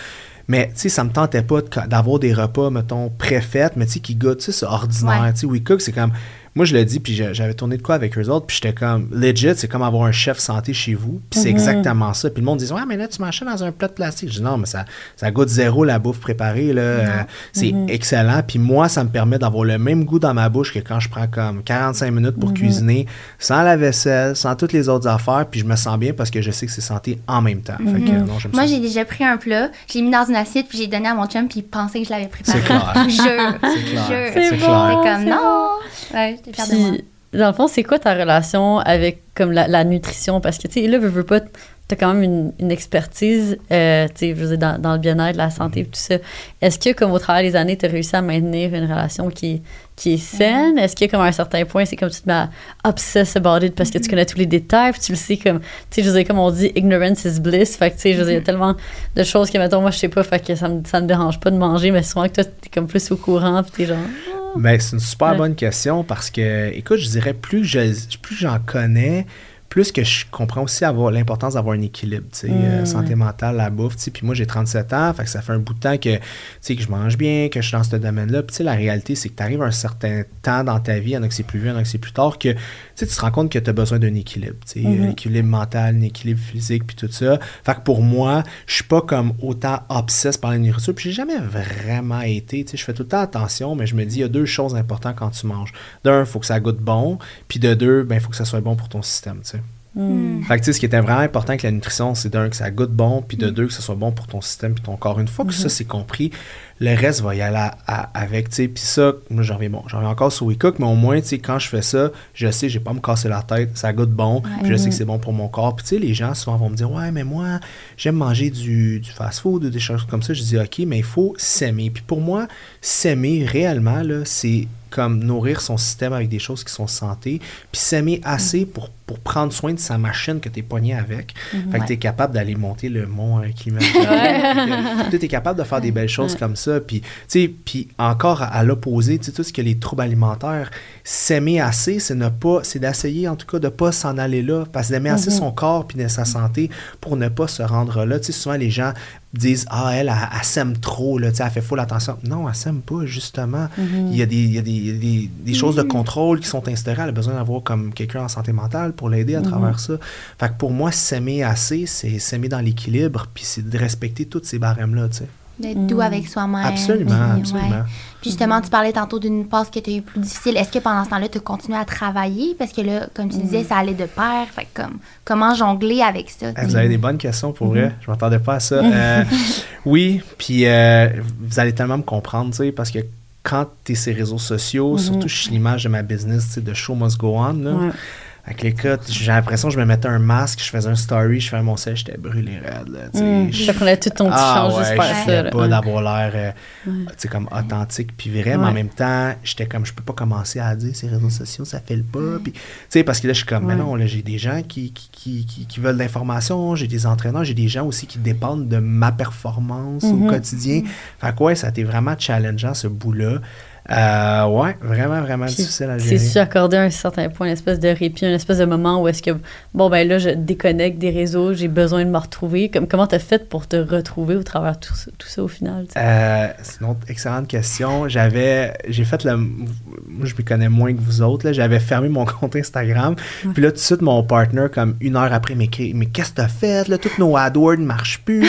Mais, tu sais, ça me tentait pas de- d'avoir des repas, mettons, préfaits, mais tu sais, qui goûtent, tu sais, c'est ordinaire. Ouais. Tu sais, We Cook, c'est comme. Moi, je le dis, puis j'avais tourné de quoi avec eux autres, puis j'étais comme, legit, c'est comme avoir un chef santé chez vous, puis c'est Mhm. exactement ça. Puis le monde dit, ouais, mais là, tu manges ça dans un plat de plastique. Je dis, non, mais ça, ça goûte zéro la bouffe préparée, là. Euh, c'est Mhm. excellent. Puis moi, ça me permet d'avoir le même goût dans ma bouche que quand je prends comme 45 minutes Mhm. pour cuisiner, sans la vaisselle, sans toutes les autres affaires, puis je me sens bien parce que je sais que c'est santé en même temps. Fait que, non, j'aime Moi, ça. j'ai déjà pris un plat, je l'ai mis dans une assiette, puis j'ai donné à mon chum, puis il pensait que je l'avais préparé. C'est clair. Je. C'est je clair. C'est J'étais clair. comme, non. Ouais, Puis, dans le fond, c'est quoi ta relation avec comme la, la nutrition? Parce que, tu sais, là, veux, veux pas, t'as quand même une, une expertise, euh, tu sais, je veux dire, dans, dans le bien-être, la santé, tout ça. Est-ce que, comme au travers des années, tu as réussi à maintenir une relation qui est, qui est saine? Est-ce que, comme à un certain point, c'est comme tu te mets à obsess about it parce que tu connais tous les détails, puis tu le sais comme, tu sais, je veux dire, comme on dit, ignorance is bliss. Fait que, tu sais, je veux dire, il y a tellement de choses que, mettons, moi, je sais pas, fait que ça me, ça me dérange pas de manger, mais souvent que toi, t'es comme plus au courant, puis t'es genre. Ben, c'est une super Ouais. bonne question parce que, écoute, je dirais plus je, plus j'en connais, plus que je comprends aussi avoir l'importance d'avoir un équilibre, tu sais, euh, Mm. santé mentale, la bouffe, tu sais. Puis moi, j'ai 37 ans, fait que ça fait un bout de temps que, tu sais, que je mange bien, que je suis dans ce domaine-là. Puis tu sais, la réalité, c'est que tu arrives à un certain temps dans ta vie, il y en a que c'est plus vieux, il y en a que c'est plus tard, que, tu sais, tu te rends compte que tu as besoin d'un équilibre, tu sais, Mhm. un équilibre mental, un équilibre physique, puis tout ça. Fait que pour moi, je suis pas comme autant obsesse par la nourriture, puis j'ai jamais vraiment été, tu sais, je fais tout le temps attention, mais je me dis, il y a deux choses importantes quand tu manges. D'un, il faut que ça goûte bon, puis de deux, ben, il faut que ça soit bon pour ton système, tu sais. Hmm. Fait que, tu sais, ce qui était vraiment important avec la nutrition, c'est d'un, que ça goûte bon, puis de deux, que ça soit bon pour ton système puis ton corps. Une fois que ça, c'est compris, le reste va y aller à- à- avec, tu sais. Puis ça, moi, j'en reviens, bon, j'en reviens encore sur WeCook, mais au moins, tu sais, quand je fais ça, je sais, j'ai pas à me casser la tête, ça goûte bon, puis je sais que c'est bon pour mon corps. Puis, tu sais, les gens, souvent, vont me dire, ouais, mais moi, j'aime manger du, du fast-food ou des choses comme ça. Je dis, OK, mais il faut s'aimer. Puis pour moi, s'aimer réellement, là, c'est comme nourrir son système avec des choses qui sont santé, puis s'aimer assez pour, pour prendre soin de sa machine que tu es pogné avec. Fait que tu es capable d'aller monter le mont euh, qui Tu es capable de faire des belles choses comme ça. Puis, puis encore à, à l'opposé, tu sais, tout ce que les troubles alimentaires, s'aimer assez, c'est ne pas, c'est d'essayer en tout cas de pas s'en aller là, parce que d'aimer assez son corps puis de sa santé pour ne pas se rendre là. Tu sais, souvent les gens disent ah elle, elle, elle s'aime trop là, elle fait full attention. Non, elle s'aime pas justement. Il y a des, il y a des, il y a des, des choses de contrôle qui sont instaurées. Elle a besoin d'avoir comme quelqu'un en santé mentale pour l'aider à travers ça. Fait que pour moi, s'aimer assez, c'est s'aimer dans l'équilibre, puis c'est de respecter toutes ces barèmes là, tu sais. D'être doux avec soi-même. Absolument, Puis, absolument. ouais. Puis justement, tu parlais tantôt d'une passe que tu as eu plus difficile. Est-ce que pendant ce temps-là, tu as continué à travailler? Parce que là, comme tu disais, ça allait de pair. Fait que comme, comment jongler avec ça? Ah, vous avez des bonnes questions pour vrai. Je m'attendais pas à ça. Euh, oui, puis euh, vous allez tellement me comprendre, tu sais, parce que quand tu es sur les réseaux sociaux, surtout je suis l'image de ma business, tu sais, de Show Must Go On, là. Ouais. Avec les cas, j'ai l'impression que je me mettais un masque, je faisais un story, je faisais mon sel, j'étais brûlé raide, là, tu sais. Mm. Je- Ça prenait tout ton petit ah change ouais, juste faire ça. pas Ouais. d'avoir l'air euh, tu sais, comme authentique puis vrai, mais en Ouais. même temps, j'étais comme je peux pas commencer à dire ces réseaux sociaux, ça fait le pas. Puis, parce que là, je suis comme, mais Ouais. non, là, j'ai des gens qui, qui, qui, qui- qui veulent de l'information, j'ai des entraîneurs, j'ai des gens aussi qui dépendent de ma performance au Mhm. quotidien. Fait que ouais, ça a été vraiment challengeant, ce bout-là. Euh, ouais, vraiment, vraiment Puis, difficile à gérer. C'est-tu accordé à un certain point, une espèce de répit, une espèce de moment où est-ce que, bon, ben là, je déconnecte des réseaux, j'ai besoin de me retrouver. Comme, comment t'as fait pour te retrouver au travers de tout ça, tout ça au final? Euh, c'est une autre excellente question. J'avais, j'ai fait le, moi je me connais moins que vous autres, là. J'avais fermé mon compte Instagram. Puis là, tout de suite, mon partner, comme une heure après, m'écrit, mais qu'est-ce que t'as fait, là? Toutes nos AdWords ne marchent plus.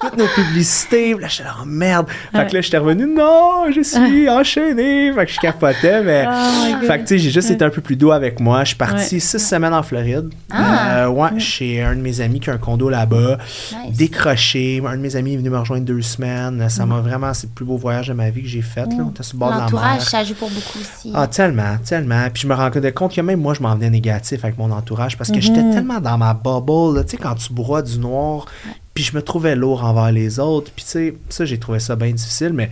Toutes nos publicités. Là, j'étais oh, merde. Fait que là, j'étais revenu, non, je suis enchaîné. Fait que je capotais, mais. Oh fait que, tu sais, j'ai juste été un peu plus doux avec moi. Je suis parti Ouais. six semaines en Floride. Ah. Euh, ouais, chez un de mes amis qui a un condo là-bas. Nice. Décroché. Un de mes amis est venu me rejoindre deux semaines. Ça m'a vraiment, c'est le plus beau voyage de ma vie que j'ai fait. Là. On était sur le bord de la L'entourage, ça joue pour beaucoup aussi. Ah, tellement, tellement. Puis je me rendais compte que même moi, je m'en venais négatif avec mon entourage parce que j'étais tellement dans ma bubble. Tu sais, quand tu broies du noir, puis je me trouvais lourd envers les autres. Puis tu sais, ça, j'ai trouvé ça bien difficile, mais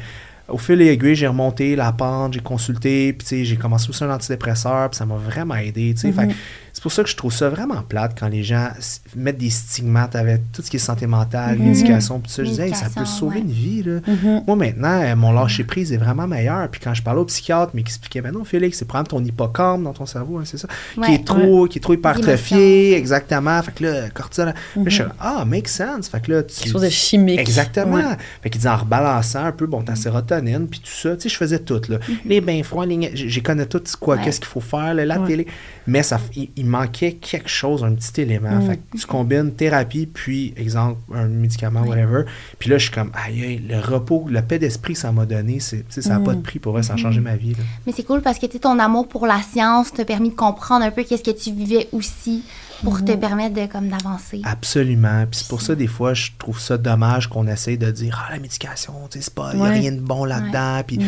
au fil des aiguilles, j'ai remonté la pente, j'ai consulté, puis j'ai commencé aussi un antidépresseur, puis ça m'a vraiment aidé, tu sais. C'est pour ça que je trouve ça vraiment plate quand les gens mettent des stigmates avec tout ce qui est santé mentale, médication, puis tout ça. Je disais, hey, ça peut sauver ouais. une vie, là. Moi, maintenant, euh, mon lâcher-prise est vraiment meilleur. Puis quand je parlais au psychiatre, mais qui expliquait, ben non, Félix, c'est prendre ton hippocampe dans ton cerveau, hein, c'est ça, qui est trop, qui est trop hypertrophié, exactement. Fait que là, cortisol. Là, je suis là, ah, make sense. Fait que là, tu. Quelque chose de chimique. Exactement. Fait qu'il dit en rebalançant un peu, bon, ta sérotonine, puis tout ça, tu sais, je faisais tout, là. Les bains froids, les... j'ai connais tout, quoi, qu'est-ce qu'il faut faire, là, la télé. Mais ça, il, il manquait quelque chose, un petit élément. Fait que tu combines thérapie, puis, exemple, un médicament, whatever. Puis là, je suis comme, aïe, aïe, le repos, le paix d'esprit que ça m'a donné, ça n'a pas de prix pour vrai, ça a changé ma vie, là. Mais c'est cool parce que ton amour pour la science t'a permis de comprendre un peu qu'est-ce que tu vivais aussi pour te permettre de comme d'avancer. Absolument. Puis c'est pour ça, des fois, je trouve ça dommage qu'on essaye de dire Ah, la médication, tu sais, c'est pas, il n'y a rien de bon là-dedans. Puis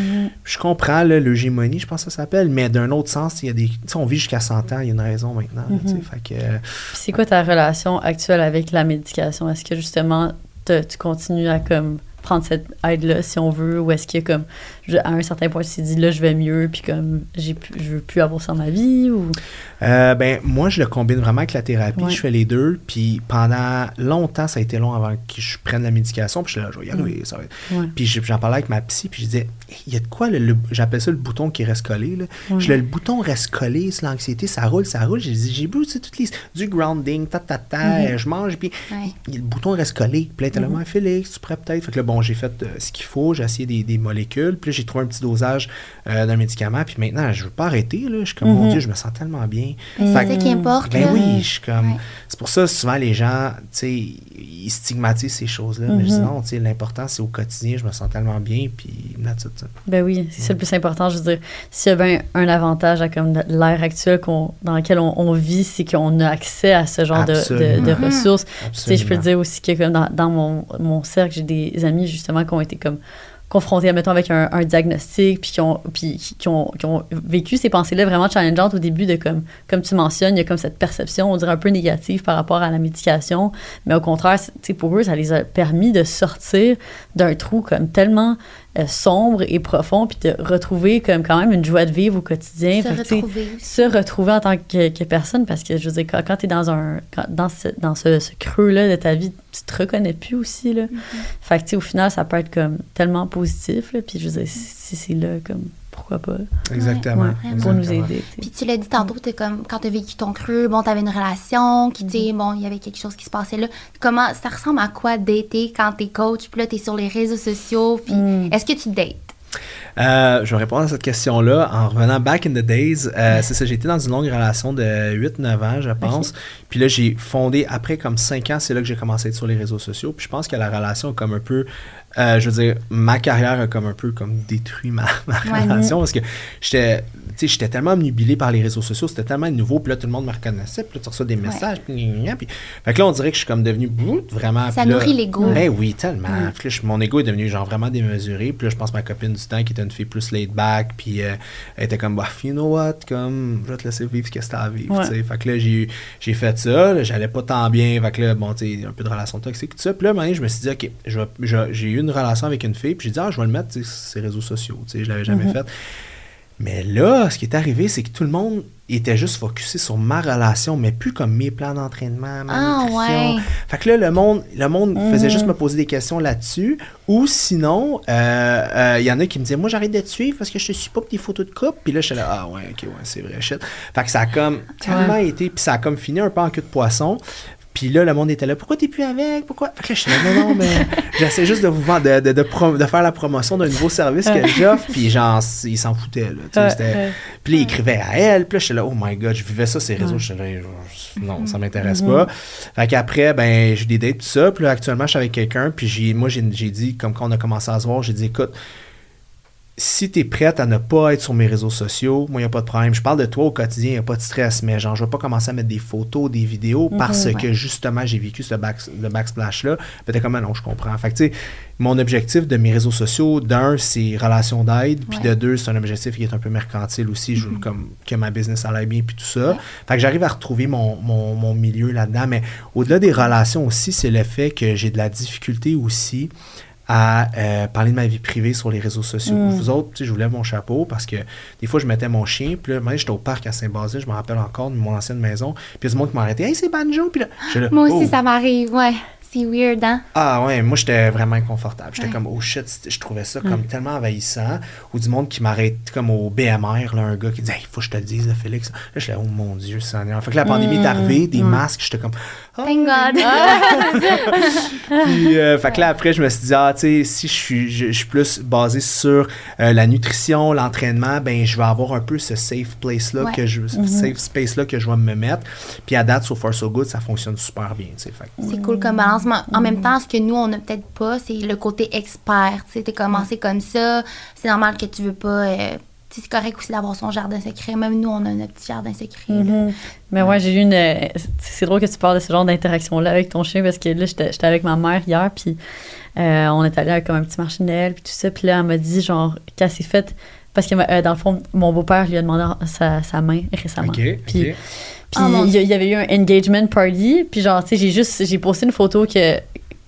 je comprends là, l'eugémonie, je pense que ça s'appelle, mais d'un autre sens, il y a des. Tu sais, on vit jusqu'à 100 ans, il y a une raison maintenant. là, tu sais. Fait que. euh, Puis c'est quoi ta relation actuelle avec la médication? Est-ce que justement, te- tu continues à comme prendre cette aide-là si on veut, ou est-ce que comme je- à un certain point tu t'es dit là je vais mieux, puis comme j'ai je veux plus avoir ça dans ma vie ou? Euh, ben, moi, je le combine vraiment avec la thérapie. Ouais. Je fais les deux. Puis pendant longtemps, ça a été long avant que je prenne la médication. Puis je suis là, je vais y arriver. Ça va être- Ouais. Puis je- j'en parlais avec ma psy. Puis je disais, il y a de quoi, le, le- j'appelle ça le bouton qui reste collé. Là. Je dis, le bouton reste collé, c'est l'anxiété, ça roule, ça roule. J'ai dit, j'ai bu tu sais, toutes les, du grounding, ta, ta, ta, Mm-hmm. euh, je mange. Puis le bouton reste collé. Puis là, Ouais, Félix, tu pourrais peut-être. Fait que là, bon, j'ai fait ce qu'il faut, j'ai essayé des, des, molécules, puis j'ai trouvé un petit dosage d'un médicament, puis maintenant, je veux pas arrêter, là. Je suis comme, mon Mhm. Dieu, je me sens tellement bien. C'est ça qui importe. ben là. oui, je suis comme. Ouais. C'est pour ça, souvent, les gens, tu sais, ils stigmatisent ces choses-là. Mais je dis Mhm. non, tu sais, l'important, c'est au quotidien, je me sens tellement bien, puis that's it. Ben oui, c'est ça le plus important. Je veux dire, s'il y a bien un avantage à comme l'ère actuelle dans laquelle on, on vit, c'est qu'on a accès à ce genre de, de, Absolument. de ressources. Tu sais, je peux dire aussi que comme dans, dans mon, mon cercle, j'ai des amis justement qui ont été comme confrontés, mettons, avec un, diagnostic, puis qui ont, puis qui- ont, qui ont vécu ces pensées-là vraiment challengeantes au début de comme, comme tu mentionnes, il y a comme cette perception, on dirait un peu négative par rapport à la médication, mais au contraire, pour eux, ça les a permis de sortir d'un trou comme tellement euh, sombre et profond, puis de retrouver comme quand même une joie de vivre au quotidien. Se Fait que, retrouver. se retrouver en tant que, que personne parce que je veux dire quand, quand tu es dans un quand- dans ce, dans ce, ce creux là de ta vie tu te reconnais plus aussi là fait que tu sais au final ça peut être comme tellement positif là, puis je veux dire si, si c'est là comme pourquoi pas Exactement. Ouais, pour nous aider tu. Puis tu l'as dit tantôt, t'es comme quand t'as vécu ton creux, bon, t'avais une relation, qui dit, bon, il y avait quelque chose qui se passait là. Comment ça ressemble à quoi dater quand t'es coach, puis là t'es sur les réseaux sociaux, puis Mm. est-ce que tu dates? Euh, je vais répondre à cette question-là en revenant back in the days. Euh, c'est ça, j'ai été dans une longue relation de 8-9 ans, je pense. Puis là, j'ai fondé, après comme 5 ans, c'est là que j'ai commencé à être sur les réseaux sociaux. Puis je pense que la relation a comme un peu, euh, je veux dire, ma carrière a comme un peu comme détruit ma, ma Ouais. relation parce que j'étais, j'étais tellement omnubilé par les réseaux sociaux, c'était tellement nouveau. Puis là, tout le monde me reconnaissait. Puis là, tu reçois des messages. Puis, puis, fait que là, on dirait que je suis comme devenu vraiment. Ça nourrit l'ego. Ben oui, tellement. Puis là, je- mon ego est devenu genre vraiment démesuré. Puis là, je pense ma copine du temps, qui était une fille plus laid back, puis euh, elle était comme, bah, you know what, comme, je vais te laisser vivre ce que t'as à vivre. Ouais. tu sais. Fait que là, j'ai, j'ai fait ça. j'allais pas tant bien. Fait que là, bon, tu sais, un peu de relation toxique, tout ça. Puis là, je me suis dit, OK, j'ai eu une relation avec une fille, puis j'ai dit, ah, je vais le mettre sur ses réseaux sociaux. Tu sais, je l'avais jamais Mhm. fait. Mais là, ce qui est arrivé, c'est que tout le monde était juste focusé sur ma relation, mais plus comme mes plans d'entraînement, ma Ah, nutrition. ouais. Fait que là, le monde, le monde Mhm. faisait juste me poser des questions là-dessus. Ou sinon, il y en a qui me disaient, moi, j'arrête de te suivre parce que je te suis pas pour des photos de couple. Puis là, je suis là, ah ouais, ok, ouais, c'est vrai, shit. Fait que ça a comme tellement été, puis ça a comme fini un peu en queue de poisson. Puis là, le monde était là, pourquoi t'es plus avec? Pourquoi? Fait que là, je suis là, non, non, mais j'essaie juste de vous vendre, de, de, de, prom- de faire la promotion d'un nouveau service que j'offre. Puis genre, ils s'en foutaient, là. puis là, il écrivait à elle. Puis là, j'étais là, oh my god, je vivais ça, ces réseaux. J'étais là, je- non, ça m'intéresse pas. Fait qu'après, ben, j'ai des dates, tout ça. Puis là, actuellement, je suis avec quelqu'un. Puis moi, j'ai dit, comme quand on a commencé à se voir, j'ai dit, écoute, si tu es prête à ne pas être sur mes réseaux sociaux, moi, il n'y a pas de problème. Je parle de toi au quotidien, il n'y a pas de stress, mais genre, je vais pas commencer à mettre des photos, des vidéos parce que justement, j'ai vécu ce back, le backsplash-là. T'es comme, Ah non, je comprends. Fait que, tu sais, mon objectif de mes réseaux sociaux, d'un, c'est relation d'aide, puis de deux, c'est un objectif qui est un peu mercantile aussi, je veux comme que ma business aille bien, puis tout ça. Fait que j'arrive à retrouver mon, mon, mon milieu là-dedans, mais au-delà des relations aussi, c'est le fait que j'ai de la difficulté aussi à euh, parler de ma vie privée sur les réseaux sociaux. Mm. Vous autres, tu sais, je vous lève mon chapeau parce que des fois, je mettais mon chien, puis là, j'étais au parc à Saint-Basile, je me rappelle encore de mon ancienne maison, puis il y a du monde qui m'a arrêté. Hey, c'est Banjo! Puis là, là, Moi aussi, oh. ça m'arrive, ouais. C'est weird, hein? Ah ouais, moi j'étais vraiment inconfortable. J'étais Ouais. comme oh shit, je trouvais ça comme tellement envahissant. Ou du monde qui m'arrête comme au BMR, là, un gars qui dit Hey, faut que je te le dise, là, Félix. Là, je suis là, oh mon Dieu, Seigneur. Fait que la pandémie est arrivée, des masques, j'étais comme Ah, Thank God. puis, euh, fait que là, après, je me suis dit, ah, tu sais, si je suis, je, je suis plus basé sur euh, la nutrition, l'entraînement, ben, je vais avoir un peu ce safe place-là, Ouais. que je, ce safe space-là que je vais me mettre. Puis à date, so far so good, ça fonctionne super bien, tu sais. C'est cool comme En même temps, ce que nous, on n'a peut-être pas, c'est le côté expert. Tu sais, t'es commencé comme ça. C'est normal que tu veux pas. euh, c'est correct aussi d'avoir son jardin secret. Même nous, on a notre petit jardin secret. là. Mhm. Mais ouais, j'ai eu une. euh, C'est drôle que tu parles de ce genre d'interaction-là avec ton chien parce que là, j'étais j'étais avec ma mère hier, puis euh, on est allé avec comme un petit marché de Noël, puis tout ça. Puis là, elle m'a dit, genre, qu'elle s'est faite. Parce que, euh, dans le fond, mon beau-père lui a demandé sa, sa main récemment. OK, Puis OK. Puis Oh, mon il y, avait eu un engagement party, puis genre, tu sais, j'ai juste, j'ai posté une photo que,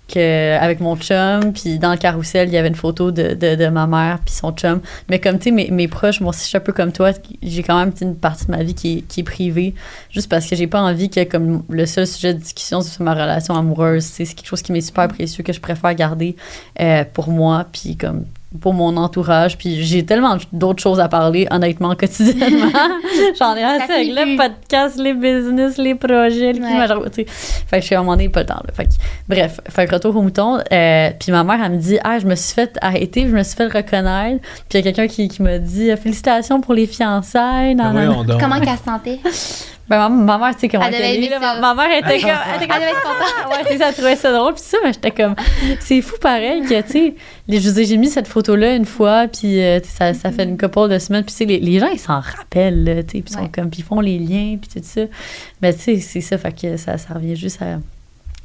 que, avec mon chum, puis dans le carrousel, il y avait une photo de, de, de ma mère, puis son chum. Mais comme, tu sais, mes, mes proches, moi aussi, je suis un peu comme toi, j'ai quand même une partie de ma vie qui est, qui est privée, juste parce que j'ai pas envie que, comme, le seul sujet de discussion sur ma relation amoureuse, c'est quelque chose qui m'est super précieux, que je préfère garder euh, pour moi, puis comme, pour mon entourage. Puis j'ai tellement d'autres choses à parler, honnêtement, quotidiennement. J'en ai assez avec le podcast, les business, les projets, les ouais. Fait que je suis à un moment donné, pas le temps. Fait que, bref, fait que retour au mouton. Euh, puis ma mère, elle me dit Ah, je me suis fait arrêter, je me suis fait reconnaître. Puis il y a quelqu'un qui, qui m'a dit Félicitations pour les fiançailles. Comment qu'elle se sentait? Ben, ma, mère, tu sais comment elle, est. Ma, mère était comme. Elle, était comme, devait être contente. ouais, tu sais, elle trouvait ça drôle. Puis ça, mais j'étais comme. C'est fou pareil que, tu sais, je j'ai mis cette photo-là une fois, puis euh, ça, ça fait une couple de semaines. Puis, tu sais, les, les, gens, ils s'en rappellent, tu sais, puis ils comme. Puis ils font les liens, puis tout ça. Mais, tu sais, c'est ça, fait que ça, ça revient juste à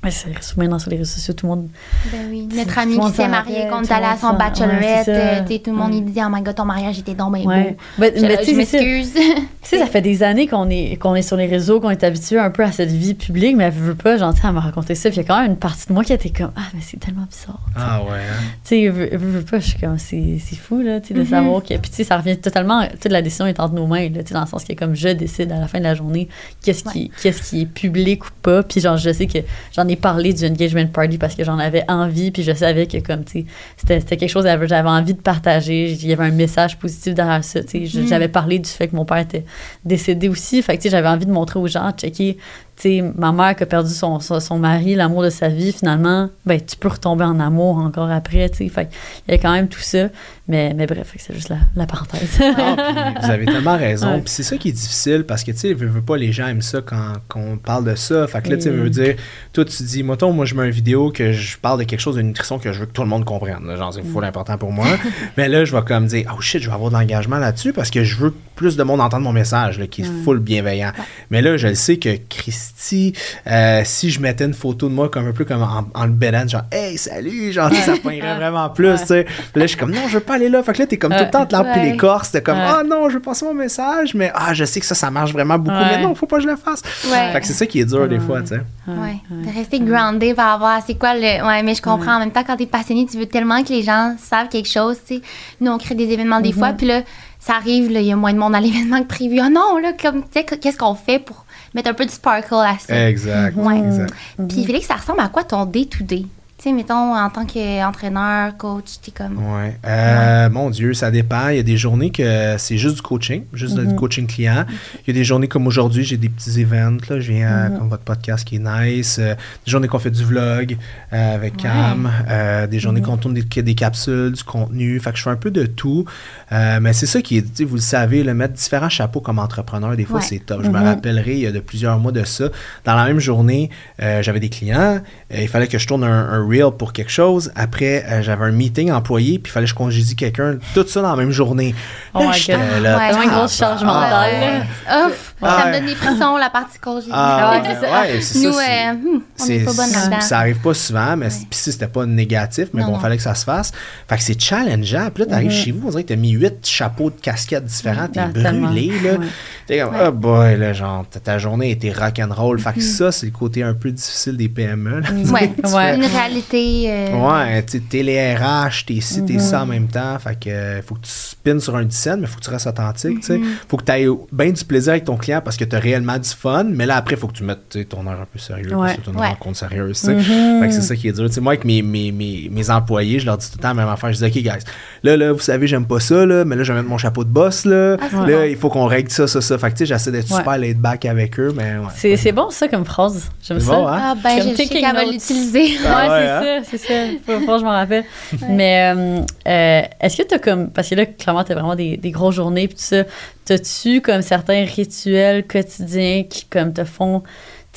Ouais, c'est maintenant sur les réseaux sociaux, tout le monde. Ben oui. Notre ami qui s'est marié, quand on est allé à son bachelorette, euh, tout le monde il disait Oh my god, ton mariage était donc bien beau. Ben, mais, je m'excuse. Tu sais, ça fait des années qu'on est, qu'on est sur les réseaux, qu'on est habitué un peu à cette vie publique, mais elle veut pas, gentil, à me raconter ça. Puis il y a quand même une partie de moi qui était comme Ah, mais c'est tellement bizarre. Ah ouais. Hein? Tu sais, elle veut, pas, je suis comme C'est fou, là, tu sais, de mm-hmm. savoir que. Puis tu sais, ça revient totalement. Sais, la décision est entre nos mains, là, tu sais, dans le sens que comme je décide à la fin de la journée qu'est-ce qui, qu'est-ce qui est public ou pas. Puis genre, je sais que j'en ai parlé d'une engagement party parce que j'en avais envie, puis je savais que comme, tu c'était, c'était quelque chose que j'avais envie de partager. Il y avait un message positif derrière ça. Mm. J'avais parlé du fait que mon père était décédé aussi, fait que, j'avais envie de montrer aux gens, checker, sais, ma mère qui a perdu son, son, mari, l'amour de sa vie, finalement, ben, tu peux retomber en amour encore après, tu sais. Fait il y a quand même tout ça. Mais, mais bref, c'est juste la, la parenthèse. Ah, vous avez tellement raison. Puis c'est ça qui est difficile parce que, tu sais, veux, veux pas, les gens aiment ça quand, quand, on parle de ça. Fait que là, tu veux dire, toi, tu dis, moi, moi, je mets une vidéo que je parle de quelque chose de nutrition que je veux que tout le monde comprenne. Genre, c'est full mm. important pour moi. mais là, je vais comme dire, oh shit, je vais avoir de l'engagement là-dessus parce que je veux que plus de monde entende mon message, là, qui est full bienveillant. Mais là, je le sais que Euh, si je mettais une photo de moi comme un peu comme en, en le genre, hey, salut, genre, ça poignerait vraiment plus, tu sais. là, je suis comme, non, je veux pas aller là. Fait que là, t'es comme tout le temps te ouais. les corses. T'es comme, ah non, je veux passer mon message, mais ah, je sais que ça, ça marche vraiment beaucoup, mais non, faut pas que je le fasse. Fait que c'est ça qui est dur des fois, tu sais. Ouais. De rester groundé par à c'est quoi le. Ouais, mais je comprends. En même temps, quand t'es passionné, tu veux tellement que les gens savent quelque chose, tu sais. Nous, on crée des événements des fois, mm-hmm. puis là, ça arrive, il y a moins de monde à l'événement que prévu. Ah non, là, comme, tu sais, qu'est-ce qu'on fait pour mettre un peu de sparkle à ça? Exact. Ouais. exact. Puis, Félix, ça ressemble à quoi ton day-to-day? Sais, mettons, en tant qu'entraîneur, coach, t'es comme. Ouais. Euh, mon Dieu, ça dépend. Il y a des journées que c'est juste du coaching, juste du mhm. coaching client. Il y a des journées comme aujourd'hui, j'ai des petits events. Là. Je viens, mhm. comme votre podcast qui est nice. Euh, des journées qu'on fait du vlog euh, avec Cam. des journées mhm. qu'on tourne des, des, capsules, du contenu. Fait que je fais un peu de tout. mais c'est ça qui est, vous le savez, le mettre différents chapeaux comme entrepreneur, des fois, c'est top. Je me rappellerai, il y a de plusieurs mois de ça. Dans la même journée, j'avais des clients. il fallait que je tourne un, un pour quelque chose. Après, euh, j'avais un meeting employé, puis il fallait que je congédie quelqu'un. Tout ça dans la même journée. Oh my God. Là, ouais, une grosse charge mentale. Ouf, ça me donne des frissons, la partie congédiée. Ah, ouais, c'est ça. c'est Nous, euh, on n'est pas bonne là-dedans. Ça arrive pas souvent, mais puis si c'était pas négatif, mais bon, il fallait que ça se fasse. Fait que c'est challengeant. Puis là, t'arrives mm-hmm. chez vous, on dirait que t'as mis huit chapeaux de casquettes différents, t'es brûlé, là. T'es comme, oh boy, là, genre, ta journée était rock'n'roll. Fait que mm-hmm. ça, c'est le côté un peu difficile des PME. Ouais, ouais. Une réalité. Euh, ouais, tu t'es les RH, t'es ci, t'es ça en même temps. Fait que euh, faut que tu spins sur un dizaine, mais faut que tu restes authentique, tu sais. Faut que tu aies bien du plaisir avec ton client parce que t'as réellement du fun. Mais là, après, faut que tu mettes ton heure un peu sérieux parce que c'est une rencontre sérieuse, tu sais. Mm-hmm. Fait que c'est ça qui est dur. moi, avec mes, mes, mes, mes, employés, je leur dis tout le temps la même affaire. Je dis, OK, guys, là, là, vous savez, j'aime pas ça, là, mais là, je vais mettre mon chapeau de boss, là. Ah, là, il faut qu'on règle ça, ça, ça. Fait que, tu sais, j'essaie d'être super laid back avec eux, mais ouais. C'est bon, ça, comme phrase. J'aime ça. Bon, hein? Ah, ben, je sais qu'elle va l'utiliser. Ah, ouais? ça, c'est ça. Franchement, je m'en rappelle. Mais euh, euh, est-ce que tu as comme. Parce que là, clairement, tu as vraiment des, des grosses journées et tout ça. T'as-tu comme certains rituels quotidiens qui comme te font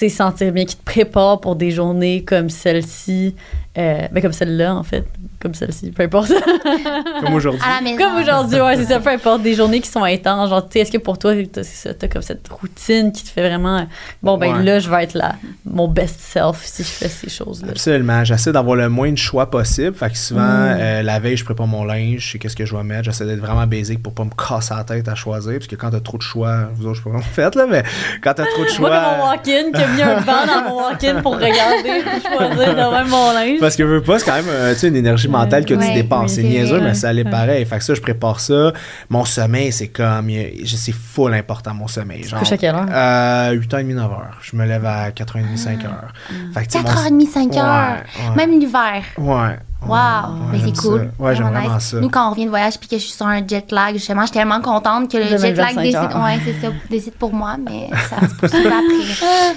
sentir bien, qui te préparent pour des journées comme celle-ci, euh, ben comme celle-là en fait, comme celle-ci, peu importe. comme aujourd'hui. Comme aujourd'hui, ouais, c'est ça, peu importe, des journées qui sont intenses. Genre, tu sais, est-ce que pour toi, t'as, ça, t'as comme cette routine qui te fait vraiment, bon, ben là, je vais être là, mon best self si je fais ces choses-là. Absolument. J'essaie d'avoir le moins de choix possible. Fait que souvent, mm. euh, la veille, je prépare mon linge, je sais qu'est-ce que je vais mettre. J'essaie d'être vraiment basique pour pas me casser la tête à choisir. Parce que quand t'as trop de choix, vous autres, je sais pas comment vous faites, là, mais quand t'as trop de choix. Moi, mon walk-in, qui a mis un banc dans mon walk-in pour regarder, pour choisir de même mon linge. Parce que je veux pas, c'est quand même euh, une énergie mentale que tu dépenses. c'est niaiseux, mais ça allait pareil. Fait que ça, je prépare ça. Mon sommeil, c'est comme. C'est full important, mon sommeil. Genre, tu à quelle heure? Euh, 8h30, 9h. Je me lève à 4h30, 5h. Ah. Fait 4h30, 5h. Même l'hiver. Ouais. Wow, mais c'est cool. ça. Ouais, j'aime vraiment nice. ça. Nous, quand on revient de voyage puis que je suis sur un jet lag, justement, je suis tellement contente que le jet lag 2025 décide, ouais, c'est ça, décide pour moi, mais ça se poursuit après.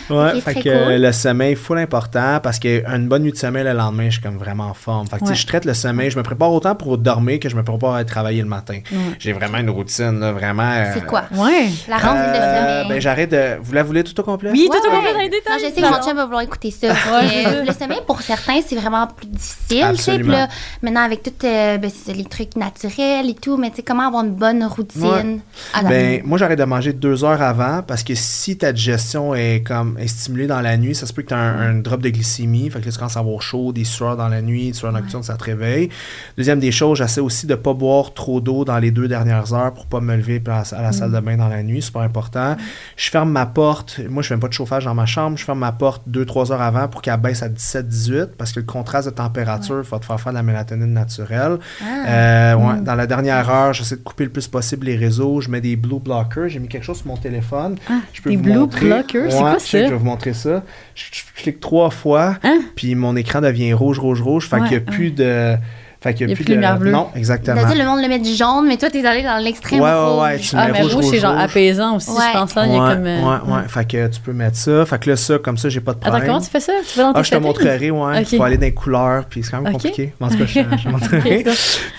Ouais, fait très que cool. le sommeil, full important parce qu'une bonne nuit de sommeil le lendemain, je suis comme vraiment en forme. Fait que Ouais. je traite le sommeil, je me prépare autant pour dormir que je me prépare à travailler le matin. J'ai vraiment une routine, là, vraiment. euh, C'est quoi? Ouais. La rentrée de euh, sommeil. ben, j'arrête de. Vous la voulez tout au complet? Oui, Ouais, tout au complet dans les détails. Non, je sais que mon chum va vouloir écouter ça. Euh, le sommeil, pour certains, c'est vraiment plus difficile. Tu sais. Puis là, maintenant, avec tout euh, ben, les trucs naturels et tout, mais tu sais, comment avoir une bonne routine? Ouais. à la- Ben, moi, j'arrête de manger deux heures avant parce que si ta digestion est comme est stimulée dans la nuit, ça se peut que tu as un, un drop de glycémie. Fait que là, tu commences à avoir chaud, des sueurs dans la nuit, des sueurs nocturnes, ça te réveille. Deuxième des choses, j'essaie aussi de pas boire trop d'eau dans les deux dernières heures pour pas me lever à, à la salle de bain dans la nuit. Super important. Je ferme ma porte. Moi, je fais pas de chauffage dans ma chambre. Je ferme ma porte deux, trois heures avant pour qu'elle baisse à 17-18 parce que le contraste de température va te faire faire de la mélatonine naturelle. Ah. Euh, ouais, Dans la dernière heure, j'essaie de couper le plus possible les réseaux. Je mets des blue blockers. J'ai mis quelque chose sur mon téléphone. je peux des vous blue montrer. blockers? C'est quoi ça? Je vais vous montrer ça. Je, je- je clique trois fois, Hein? puis mon écran devient rouge, rouge, rouge. Fait Ouais, qu'il n'y a plus de. Fait qu'il Il y a plus plus de lumière bleue. Non, exactement. T'as dit le monde le met du jaune, mais toi, t'es allé dans l'extrême Ouais, ouais, rouge. ouais, tu Ah, mets mais rouge, rouge, c'est genre apaisant aussi, Ouais. je pense. hein. Il y a ouais, comme. euh, ouais, ouais. Fait que tu peux mettre ça. Fait que là, ça, comme ça, j'ai pas de problème. Attends, comment tu fais ça? Tu vas dans tes Ah, je te montrerai, ouais. Il Ok. faut aller dans les couleurs, puis c'est quand même Ok. compliqué. En tout cas, je, te montrerai.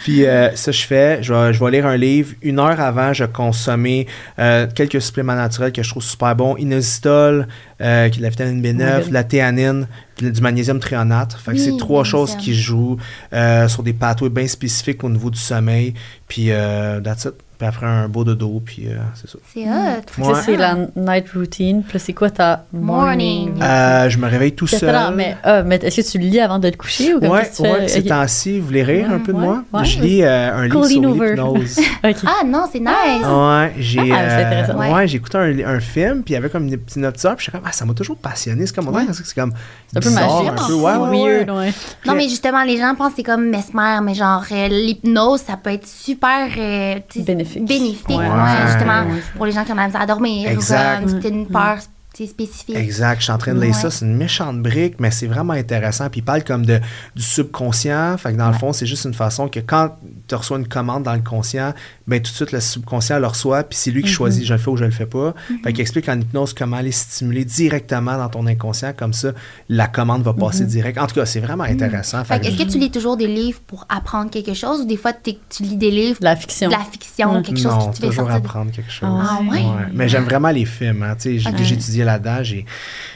Puis euh, ça, je fais, je vais, je vais lire un livre. Une heure avant, je consommais euh, quelques suppléments naturels que je trouve super bons. Inositol, euh, la vitamine Oh my B9, God. de la théanine, du magnésium trionate. Fait que Oui, c'est trois choses qui jouent euh, sur des pathways bien spécifiques au niveau du sommeil. Puis, euh, that's it. Puis après, un beau dodo, puis euh, c'est ça. C'est hot. Que ça, Ouais. c'est la night routine. Puis là, c'est quoi ta morning? Morning? Euh, je me réveille tout Attends, seul. mais, ah, mais est-ce que tu le lis avant de te coucher ou comme Ouais, qu'est-ce que tu ouais, fais? ces temps-ci, vous voulez rire un peu de Ouais, moi? ouais, je lis euh, un livre sur l'hypnose. Ah non, c'est nice. Ouais, j'ai Ah, c'est euh, intéressant. ouais, Ouais. j'ai écouté un, un film puis il y avait comme une petite notice puis j'étais comme ah ça m'a toujours passionné, c'est comme c'est comme C'est un peu bizarre, magique. un peu, ouais, c'est ouais, ouais. weird, ouais. Non, mais justement, les gens pensent que c'est comme mesmer, mais genre, euh, l'hypnose, ça peut être super euh, sais, Bénéfique. bénéfique. Ouais. Ouais, Ouais. justement, Ouais. pour les gens qui ont la misère à dormir. Exact. Ou une peur tu sais, spécifique. Exact, je suis en train de lire Ouais. ça, c'est une méchante brique, mais c'est vraiment intéressant. Puis il parle comme de, du subconscient, fait que dans le fond, c'est juste une façon que quand tu reçois une commande dans le conscient, ben tout de suite le subconscient le reçoit, puis c'est lui qui Mm-hmm. choisit je le fais ou je le fais pas. Fait qu'il explique en hypnose comment aller stimuler directement dans ton inconscient, comme ça la commande va passer direct. En tout cas, c'est vraiment intéressant. Mm-hmm. Fait que est-ce que tu lis toujours des livres pour apprendre quelque chose ou des fois tu lis des livres De la fiction. de la fiction, Mm. quelque chose non, qui te fait toujours sortir apprendre quelque chose. Ah ouais? Ouais. Mais j'aime vraiment les films. Hein. Tu sais, J'ai étudié là-dedans, j'ai-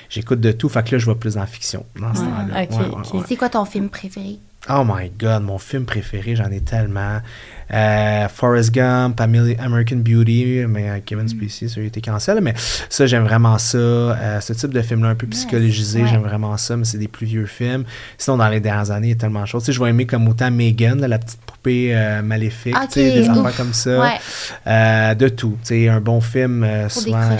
j'écoute de tout. Fait que là, je vais plus en fiction dans ce temps-là. C'est quoi ton film préféré? Oh my God, mon film préféré, j'en ai tellement. Euh, Forrest Gump, American Beauty, mais euh, Kevin Spacey, ça a été cancel. Mais ça, j'aime vraiment ça. Euh, ce type de film-là, un peu psychologisé, Ouais. j'aime vraiment ça. Mais c'est des plus vieux films. Sinon, dans les dernières années, il y a tellement de choses. Tu sais, je vais aimer comme autant Megan, là, la petite poupée euh, maléfique, Ok, tu sais, des affaires comme ça. Ouais, Euh, de tout. Tu sais, un bon film, euh, pour souvent. euh.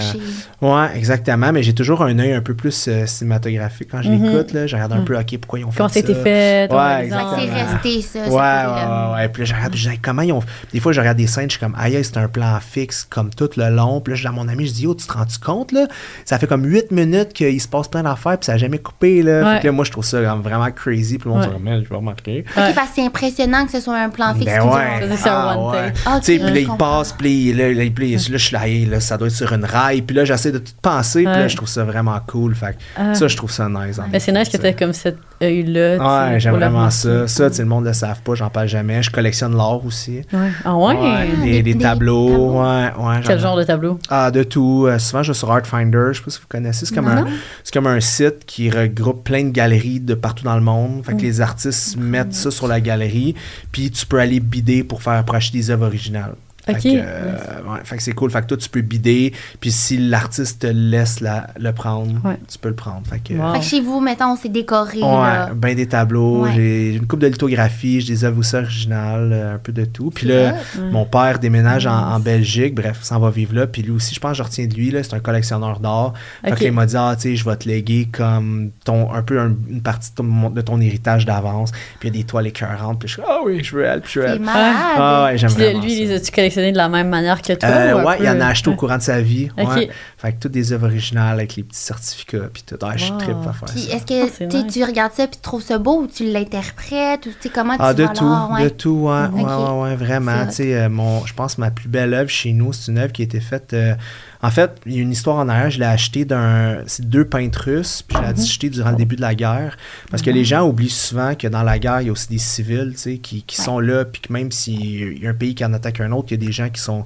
Ouais, exactement. Mais j'ai toujours un œil un peu plus euh, cinématographique quand je Mhm. l'écoute. là. Je regarde un peu, OK, pourquoi ils ont fait Comment ça? ça. été fait? Ouais. Fait que c'est exactement. resté ça. Ouais, ouais, ouais, ouais. Puis là, je regarde, je dis, comment ils ont. Des fois, je regarde des scènes, je suis comme, aïe, c'est un plan fixe, comme tout le long. Puis là, je dis à mon ami, je dis, oh, tu te rends-tu compte, là? Ça fait comme 8 minutes qu'il se passe plein d'affaires, puis ça n'a jamais coupé, là. Ouais. Fait que là, moi, je trouve ça comme vraiment crazy. Puis le monde Ouais. se remet, je vais remarquer. Ok, parce que c'est impressionnant que ce soit un plan fixe. Ben tu dis, ouais. C'est un Ah, one ouais. take. Sais, puis là, je il passe, puis là, là, puis là, là, je suis là, ça doit être sur une rail. Puis là, j'essaie de tout penser, puis là, Ouais. je trouve ça vraiment cool. Fait que Ah. ça, je trouve ça nice. en Mais c'est nice que tu comme cet œil-là. sais, Ouais, j'aime vraiment ça. Ça, le monde ne le savent pas, j'en parle jamais. Je collectionne l'art aussi. Ouais. Ah ouais? des, des- des des tableaux. tableaux. Ouais, ouais. Quel genre de tableau? Ah, de tout. Euh, souvent, je vais sur Artfinder. Je sais pas si vous connaissez. C'est comme, un, c'est comme un site qui regroupe plein de galeries de partout dans le monde. Fait que les artistes mettent ça sur la galerie. Puis tu peux aller bider pour faire acheter des œuvres originales. Fait Ok. que, euh, ouais, fait que c'est cool. Fait que toi, tu peux bider. Puis si l'artiste te laisse la- le prendre, Ouais. tu peux le prendre. Fait que, Wow. Fait que chez vous, mettons, c'est décoré. Ouais, là. ben des tableaux, Ouais. j'ai une coupe de lithographie, j'ai des œuvres aussi originales, euh, un peu de tout. Puis là, hot. mon père déménage en, en Belgique, bref, s'en va vivre là. Puis lui aussi, je pense que je retiens de lui, là, c'est un collectionneur d'art. Fait que il m'a dit, ah, tu sais, je vais te léguer comme ton, un peu un- une partie de ton, de ton héritage d'avance. Puis il y a des toiles écœurantes. Puis je suis, ah oui, je veux elle, puis je veux elle. Ah ouais, j'aime vraiment lui, ça. les as-tu collectionné de la même manière que toi? Euh, ou ouais, il en a acheté au courant de sa vie. Ouais. Fait que toutes des œuvres originales avec les petits certificats puis tout. Ah, je suis Wow. trip à faire Puis ça. est-ce que Ah, tu sais, nice. tu regardes ça puis tu trouves ça beau ou tu l'interprètes ou tu sais comment Ah, tu de vas tout, ouais. de tout, ouais, ouais, Ok. ouais, ouais, vraiment. C'est Tu sais, euh, mon, je pense que ma plus belle œuvre chez nous, c'est une œuvre qui a été faite. euh, en fait, il y a une histoire en arrière. Je l'ai acheté d'un, c'est deux peintres russes, puis je Mhm. l'ai acheté durant le début de la guerre, parce que les gens oublient souvent que dans la guerre, il y a aussi des civils, tu sais, qui, qui Ouais. sont là, puis que même s'il y a un pays qui en attaque un autre, il y a des gens qui sont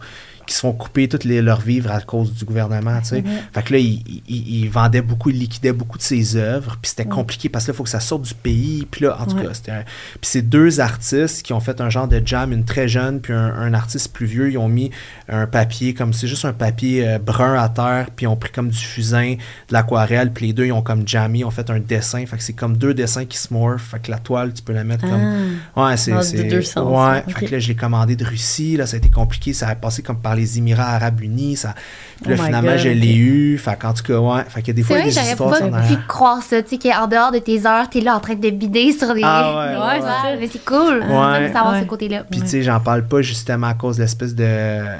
qui se font couper toutes les, leurs vivres à cause du gouvernement, tu sais. Fait que là, il, il- il vendait beaucoup, il liquidait beaucoup de ses œuvres, puis c'était compliqué parce que là, il faut que ça sorte du pays, puis là, en tout cas, c'était un- Puis c'est deux artistes qui ont fait un genre de jam, une très jeune, puis un, un artiste plus vieux, ils ont mis un papier, comme c'est juste un papier euh, brun à terre, puis ils ont pris comme du fusain, de l'aquarelle, puis les deux, ils ont comme jammé, ils ont fait un dessin, fait que c'est comme deux dessins qui se morphent, fait que la toile, tu peux la mettre comme... Ah. Ouais, c'est. De deux sens, Ouais, fait que là, je l'ai commandé de Russie. Là, ça a été compliqué. Ça a passé comme par les Émirats Arabes Unis. Ça... Puis là, Oh finalement, God, je l'ai eu. Fait qu'en tout cas, ouais. Fait qu'il y a des fois, il y a des j'aurais histoires pas pu croire ça, tu sais, qu'en dehors de tes heures, t'es là en train de bider sur des... Ah ouais, ouais, ouais. c'est ça. mais c'est cool. C'est Ouais. de savoir Ouais. ce côté-là. Puis, tu sais, j'en parle pas justement à cause de l'espèce de.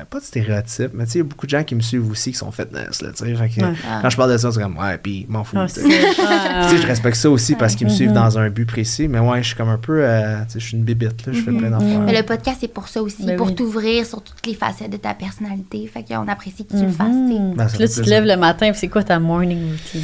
Pas de stéréotype, mais tu sais, il y a beaucoup de gens qui me suivent aussi qui sont fitness, là, tu sais. Fait que Ouais. Ah. quand je parle de ça, c'est comme, ouais, puis m'en fous. Ah, tu sais. je respecte ça aussi parce qu'ils me suivent Mhm. dans un but précis, mais ouais, je suis comme un peu. euh, tu sais, je suis une bébite, là, je fais plein d'affaires. Mais le podcast, c'est pour ça aussi, Ben pour t'ouvrir sur toutes les facettes de ta personnalité. Fait qu'on apprécie que tu le Mhm. fasses, Ben, Puis là, tu te plaisir. lèves le matin, puis c'est quoi ta morning routine?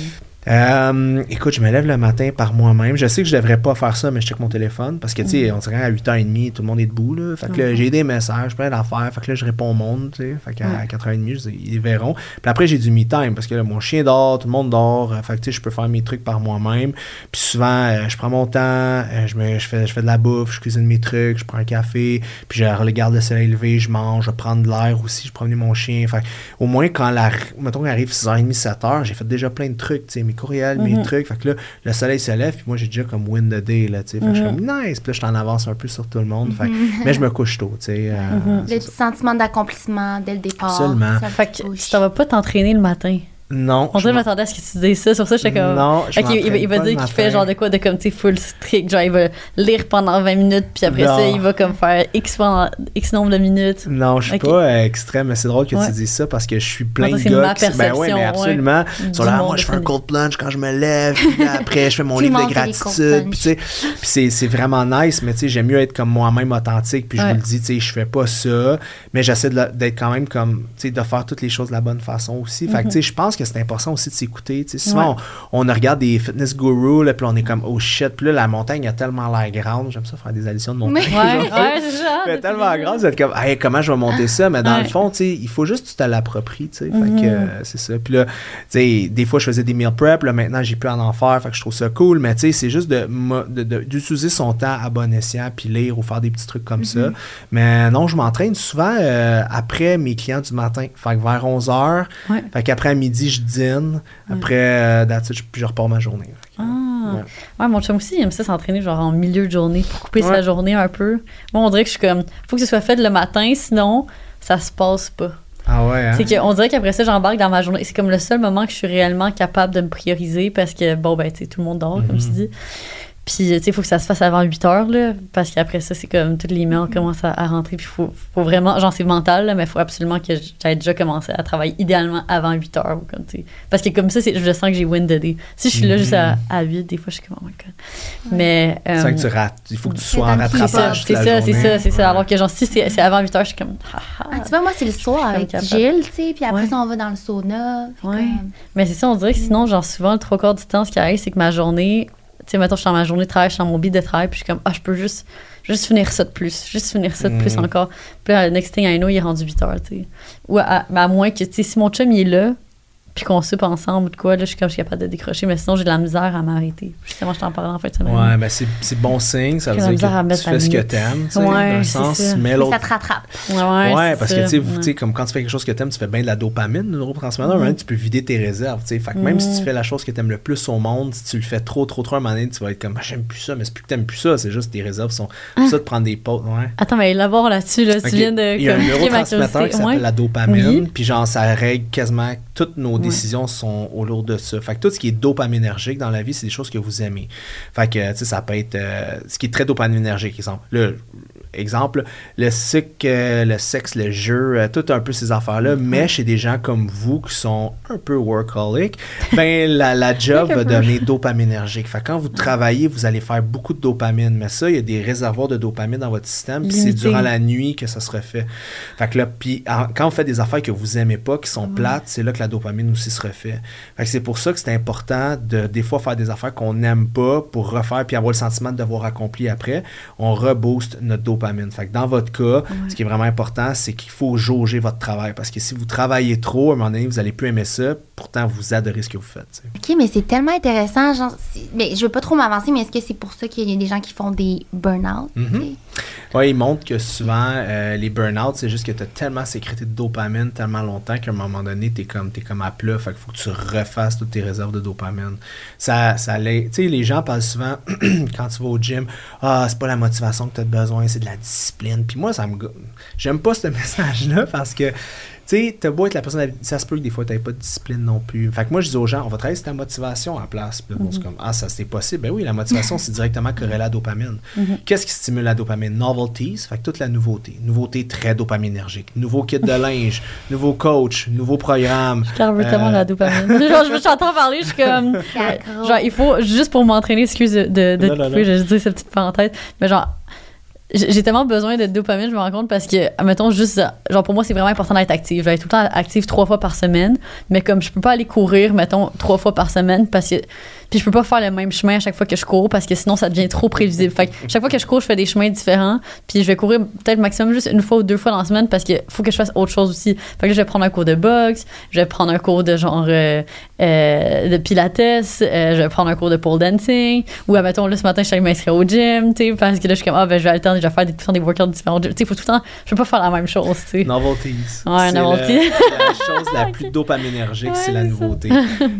Euh, écoute, je me lève le matin par moi-même. Je sais que je devrais pas faire ça, mais je check mon téléphone parce que, tu sais, on dirait à 8h30, tout le monde est debout, là. Fait que là, j'ai des messages, plein d'affaires. Fait que là, je réponds au monde, tu sais. Fait qu'à Ouais. 4h30, je dis, ils verront. Puis après, j'ai du me-time parce que là, mon chien dort, tout le monde dort. Fait que, tu sais, je peux faire mes trucs par moi-même. Puis souvent, euh, je prends mon temps, euh, je, me, je, fais, je fais de la bouffe, je cuisine mes trucs, je prends un café, puis je regarde le soleil lever, je mange, je prends de l'air aussi, je promener mon chien. Fait que, au moins, quand la, mettons arrive 6h30, 7h, j'ai fait déjà plein de trucs, tu sais, mes courriels, mes Mhm. trucs. Fait que là, le soleil se lève, puis moi, j'ai déjà comme win the day, là, tu sais. Fait que je suis comme nice, puis là, je t'en avance un peu sur tout le monde. Fait que- mais je me couche tôt, tu sais. euh, Mhm. Le petit sentiment d'accomplissement dès le départ. Absolument. ça Fait que tu vas pas t'entraîner le matin. Non. On dirait que je m'attendais à ce que tu dises ça. Sur ça, j'étais comme. Non, je Ok, il, va- il va dire qu'il fait genre de quoi de comme, tu full strict. Genre, il va lire pendant 20 minutes, puis après Non. ça, il va comme faire X, pendant X nombre de minutes. Non, je suis Ok. pas euh, extrême, mais c'est drôle que Ouais. tu dises ça parce que je suis plein de c'est gars ma qui... Ben ouais, mais absolument. Du là, moi, je fais un cold plunge quand je me lève, puis après, je fais mon livre de gratitude. Puis, tu sais, puis c'est, c'est vraiment nice, mais tu sais, j'aime mieux être comme moi-même authentique, puis je Ouais. vous le dis, tu sais, je fais pas ça, mais j'essaie d'être quand même comme, tu sais, de faire toutes les choses de la bonne façon aussi. Fait que, tu sais, je pense que c'est important aussi de s'écouter. Souvent. Ouais. on, on regarde des fitness gurus, là, puis on est comme, oh shit, puis là, la montagne a tellement l'air grande. J'aime ça faire des additions de montagne. Ouais, ouais, c'est tellement grande, vous êtes comme, Hey, comment je vais monter ça? Mais dans le fond, tu sais, il faut juste que tu te l'appropries, tu sais. Fait Mhm. que euh, c'est ça. Puis là, tu sais, des fois, je faisais des meal prep. Là, maintenant, j'ai plus à en faire. Fait que je trouve ça cool. Mais tu sais, c'est juste de, mo- de- de- d'utiliser son temps à bon escient, puis lire ou faire des petits trucs comme ça. Mais non, je m'entraîne souvent euh, après mes clients du matin. Fait que vers 11h. Ouais. Fait qu'après à midi, je dîne. Après, euh, that's it, je- repars ma journée. Ah. ouais. Ouais, mon chum aussi, il aime ça s'entraîner genre en milieu de journée pour couper Ouais. sa journée un peu. Moi, on dirait que je suis comme, faut que ce soit fait le matin, sinon ça se passe pas. Ah ouais, hein? C'est qu'on dirait qu'après ça, j'embarque dans ma journée. C'est comme le seul moment que je suis réellement capable de me prioriser parce que, bon, ben, tu sais, tout le monde dort, comme tu Mhm. dis. Puis, tu sais, il faut que ça se fasse avant 8 heures, là, parce qu'après ça, c'est comme tous les mails commencent à, à rentrer. Puis, il faut, faut vraiment, genre, c'est mental, là, mais il faut absolument que j'aille déjà commencé à travailler idéalement avant 8 heures. Ou comme, tu sais. parce que comme ça, c'est- je sens que j'ai win the day. Si je suis là juste à, à 8, des fois, je suis comme, oh my god. Mais. C'est euh, que tu rates. Il faut que tu c'est sois en c'est rattrapage. c'est ça, c'est journée. ça, c'est ça. Ouais. Alors que, genre, si c'est c'est avant 8 heures, je suis comme, ah, ah. Ah, tu vois, moi, c'est le soir avec. Gilles, tu sais, puis après Ouais. ça, on va dans le sauna. comme- Mais c'est ça, on dirait que sinon, genre, souvent, le trois quarts du temps, ce qui arrive, c'est que ma journée, tu sais, mettons, je suis dans ma journée de travail, je suis dans mon beat de travail, puis je suis comme, ah, je peux juste, juste finir ça de plus, juste finir ça de plus Mm. encore. Puis là, next thing I know, il est rendu 8 heures, tu sais. Ou à, à moins que, tu sais, si mon chum, il est là, puis qu'on soupe ensemble ou de quoi, là, je suis comme, je suis capable de décrocher, mais sinon, j'ai de la misère à m'arrêter. Justement, je t'en parlais en de semaine. Ouais, ben c'est, c'est bon signe, ça veut dire que tu fais ce que t'aimes, tu sais, Ouais, dans un c'est sens, ça. mais Mais l'autre... ça te rattrape. Ouais, Ouais, c'est parce ça. que tu sais, Ouais. tu sais, comme quand tu fais quelque chose que t'aimes, tu fais bien de la dopamine, le neurotransmetteur, hein, tu peux vider tes réserves, tu sais. Fait que même si tu fais la chose que t'aimes le plus au monde, si tu le fais trop, trop, trop, à un moment donné, tu vas être comme, Ah, j'aime plus ça, mais c'est plus que t'aimes plus ça, c'est juste tes réserves sont Ah. ça de prendre des pauses, ouais. Attends, mais élabore là-dessus, là, tu viens de Il y a un neurotransmetteur qui s'appelle la dopamine, puis genre ça règle quasiment toutes nos décisions sont au lourd de ça. Fait que tout ce qui est dopaminergique dans la vie, c'est des choses que vous aimez. Fait que, tu sais, ça peut être euh, ce qui est très dopaminergique, exemple. Le, exemple, le sucre, euh, le sexe, le jeu, euh, tout un peu ces affaires-là, mais chez des gens comme vous qui sont un peu workaholic, ben la, la job va devenir dopaminergique. Fait quand vous travaillez, vous allez faire beaucoup de dopamine, mais ça, il y a des réservoirs de dopamine dans votre système, puis c'est durant la nuit que ça se refait. Fait que là, puis quand vous faites des affaires que vous aimez pas, qui sont plates, c'est là que la dopamine aussi se refait. Fait que c'est pour ça que c'est important de des fois faire des affaires qu'on n'aime pas pour refaire puis avoir le sentiment de devoir accompli après. On rebooste notre dopamine fait dans votre cas, ce qui est vraiment important, c'est qu'il faut jauger votre travail. Parce que si vous travaillez trop, à un moment donné, vous n'allez plus aimer ça. Pourtant, vous adorez ce que vous faites. OK, mais c'est tellement intéressant. Genre, mais je veux pas trop m'avancer, mais est-ce que c'est pour ça qu'il y a des gens qui font des burn-out? Mm-hmm. Oui, ils montrent que souvent, euh, les burn-out, c'est juste que tu as tellement sécrété de dopamine tellement longtemps qu'à un moment donné, tu es comme, es comme à plat. Fait qu'il faut que tu refasses toutes tes réserves de dopamine. Ça, ça Tu sais, les gens parlent souvent, quand tu vas au gym, ah, c'est pas la motivation que tu as besoin, c'est de la discipline. Puis moi, ça me. J'aime pas ce message-là parce que tu sais, t'as beau être la personne, ça se peut que des fois, t'avais pas de discipline non plus. Fait que moi, je dis aux gens, on va travailler sur ta motivation à la place. Puis c'est mhm. comme, ah, ça c'est possible. Ben oui, la motivation, c'est directement corrélé à la dopamine. Mhm. Qu'est-ce qui stimule la dopamine? Novelties, fait que toute la nouveauté. Nouveauté très dopaminergique. Nouveau kit de linge, nouveau coach, nouveau programme. Je veux tellement la euh, dopamine. genre, je t'entends parler, je suis comme. genre, il faut, juste pour m'entraîner, excuse de, de, de je dis cette petite parenthèse, mais genre, j'ai tellement besoin de dopamine, je me rends compte, parce que, mettons, juste, genre, pour moi, c'est vraiment important d'être active. Je vais être tout le temps active trois fois par semaine, mais comme je peux pas aller courir, mettons, trois fois par semaine, parce que puis je peux pas faire le même chemin à chaque fois que je cours parce que sinon ça devient trop prévisible. Fait que chaque fois que je cours, je fais des chemins différents. Puis je vais courir peut-être maximum juste une fois ou deux fois dans la semaine parce qu'il faut que je fasse autre chose aussi. Fait que là, je vais prendre un cours de boxe, je vais prendre un cours de genre euh, euh, de pilates, euh, je vais prendre un cours de pole dancing. Ou admettons, là ce matin, je suis allée m'inscrire au gym, tu sais, parce que là, je suis comme, ah ben je vais alterner, je vais faire des, des workouts différents. Tu sais, faut tout le temps, je peux pas faire la même chose, tu sais. Novelties. Ouais, novelty. La, chose la plus dopaminergique, c'est la nouveauté.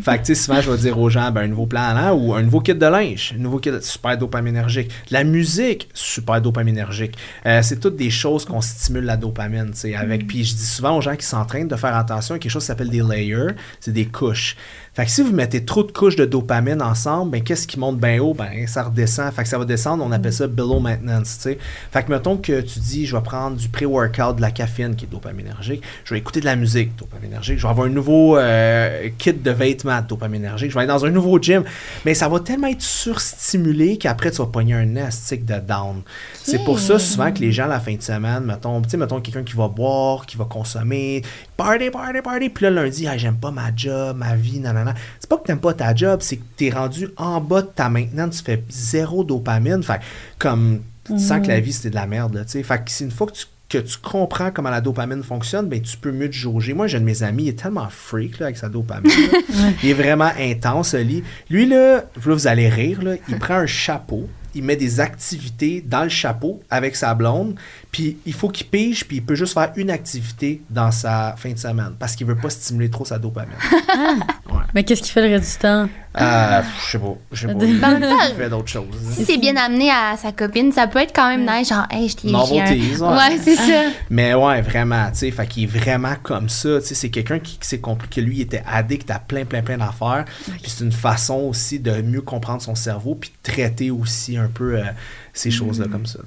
fait que, tu sais, souvent, je vais dire aux gens, ben, un nouveau plan là, ou un nouveau kit de linge, nouveau kit super dopaminergique. La musique, super dopaminergique. Euh, c'est toutes des choses qu'on stimule la dopamine, tu sais, avec. Mm. Puis je dis souvent aux gens qui s'entraînent de faire attention à quelque chose qui s'appelle des layers, c'est des couches. Fait que si vous mettez trop de couches de dopamine ensemble, ben qu'est-ce qui monte bien haut? Ben ça redescend. Fait que ça va descendre, on appelle ça below maintenance. Fait que mettons que tu dis, je vais prendre du pré-workout, de la caféine qui est dopaminergique, je vais écouter de la musique dopaminergique, je vais avoir un nouveau euh, kit de vêtements dopaminergique, je vais aller dans un nouveau gym, mais ça va tellement être surstimulé qu'après tu vas pogner un astic de down. C'est pour ça souvent que les gens à la fin de semaine, mettons, mettons quelqu'un qui va boire, qui va consommer, party, party, party, puis là lundi, j'aime pas ma job, ma vie, nanana c'est pas que t'aimes pas ta job, c'est que t'es rendu en bas de ta maintenance, tu fais zéro dopamine. Fait comme tu sens que la mhm. vie c'était de la merde, là, tu sais. Fait que une fois que tu que tu comprends comment la dopamine fonctionne, ben, tu peux mieux te jauger. Moi, j'ai un de mes amis, il est tellement freak là, avec sa dopamine. il est vraiment intense, Lui, lui là, vous allez rire, là, il prend un chapeau, il met des activités dans le chapeau avec sa blonde, puis il faut qu'il pige, puis il peut juste faire une activité dans sa fin de semaine parce qu'il veut pas stimuler trop sa dopamine. Ah. Mais qu'est-ce qu'il fait le reste du temps? Euh, je sais pas. Je sais pas. Il fait d'autres choses. Si c'est bien amené à sa copine, ça peut être quand même nice. Genre, hey, je t'ai ouais. ouais c'est ça. Mais ouais, vraiment, tu sais, fait qu'il est vraiment comme ça. Tu sais, c'est quelqu'un qui, s'est compris que lui, il était addict à plein, plein, plein d'affaires. Puis c'est une façon aussi de mieux comprendre son cerveau, puis de traiter aussi un peu euh, ces choses-là comme ça.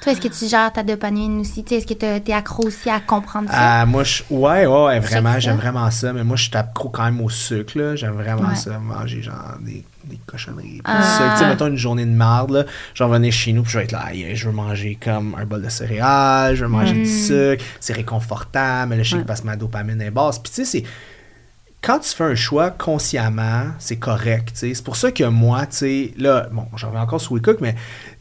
Toi, est-ce que tu gères ta dopamine aussi? Est-ce que tu es accro aussi à comprendre ça? Euh, moi, je, ouais, ouais, vraiment, j'aime vraiment ça. Mais moi, je suis accro quand même au sucre. J'aime vraiment ça, manger genre des, des cochonneries. Ah. Tu sais, mettons une journée de marde, là, je vais revenir chez nous, puis je vais être là, je veux manger comme un bol de céréales, je veux manger du mm. sucre, c'est réconfortable, mais là, je sais que parce que ma dopamine est basse. Puis tu sais, c'est quand tu fais un choix consciemment, c'est correct. C'est pour ça que moi, tu sais, là, bon, j'en reviens encore sur WeCook, mais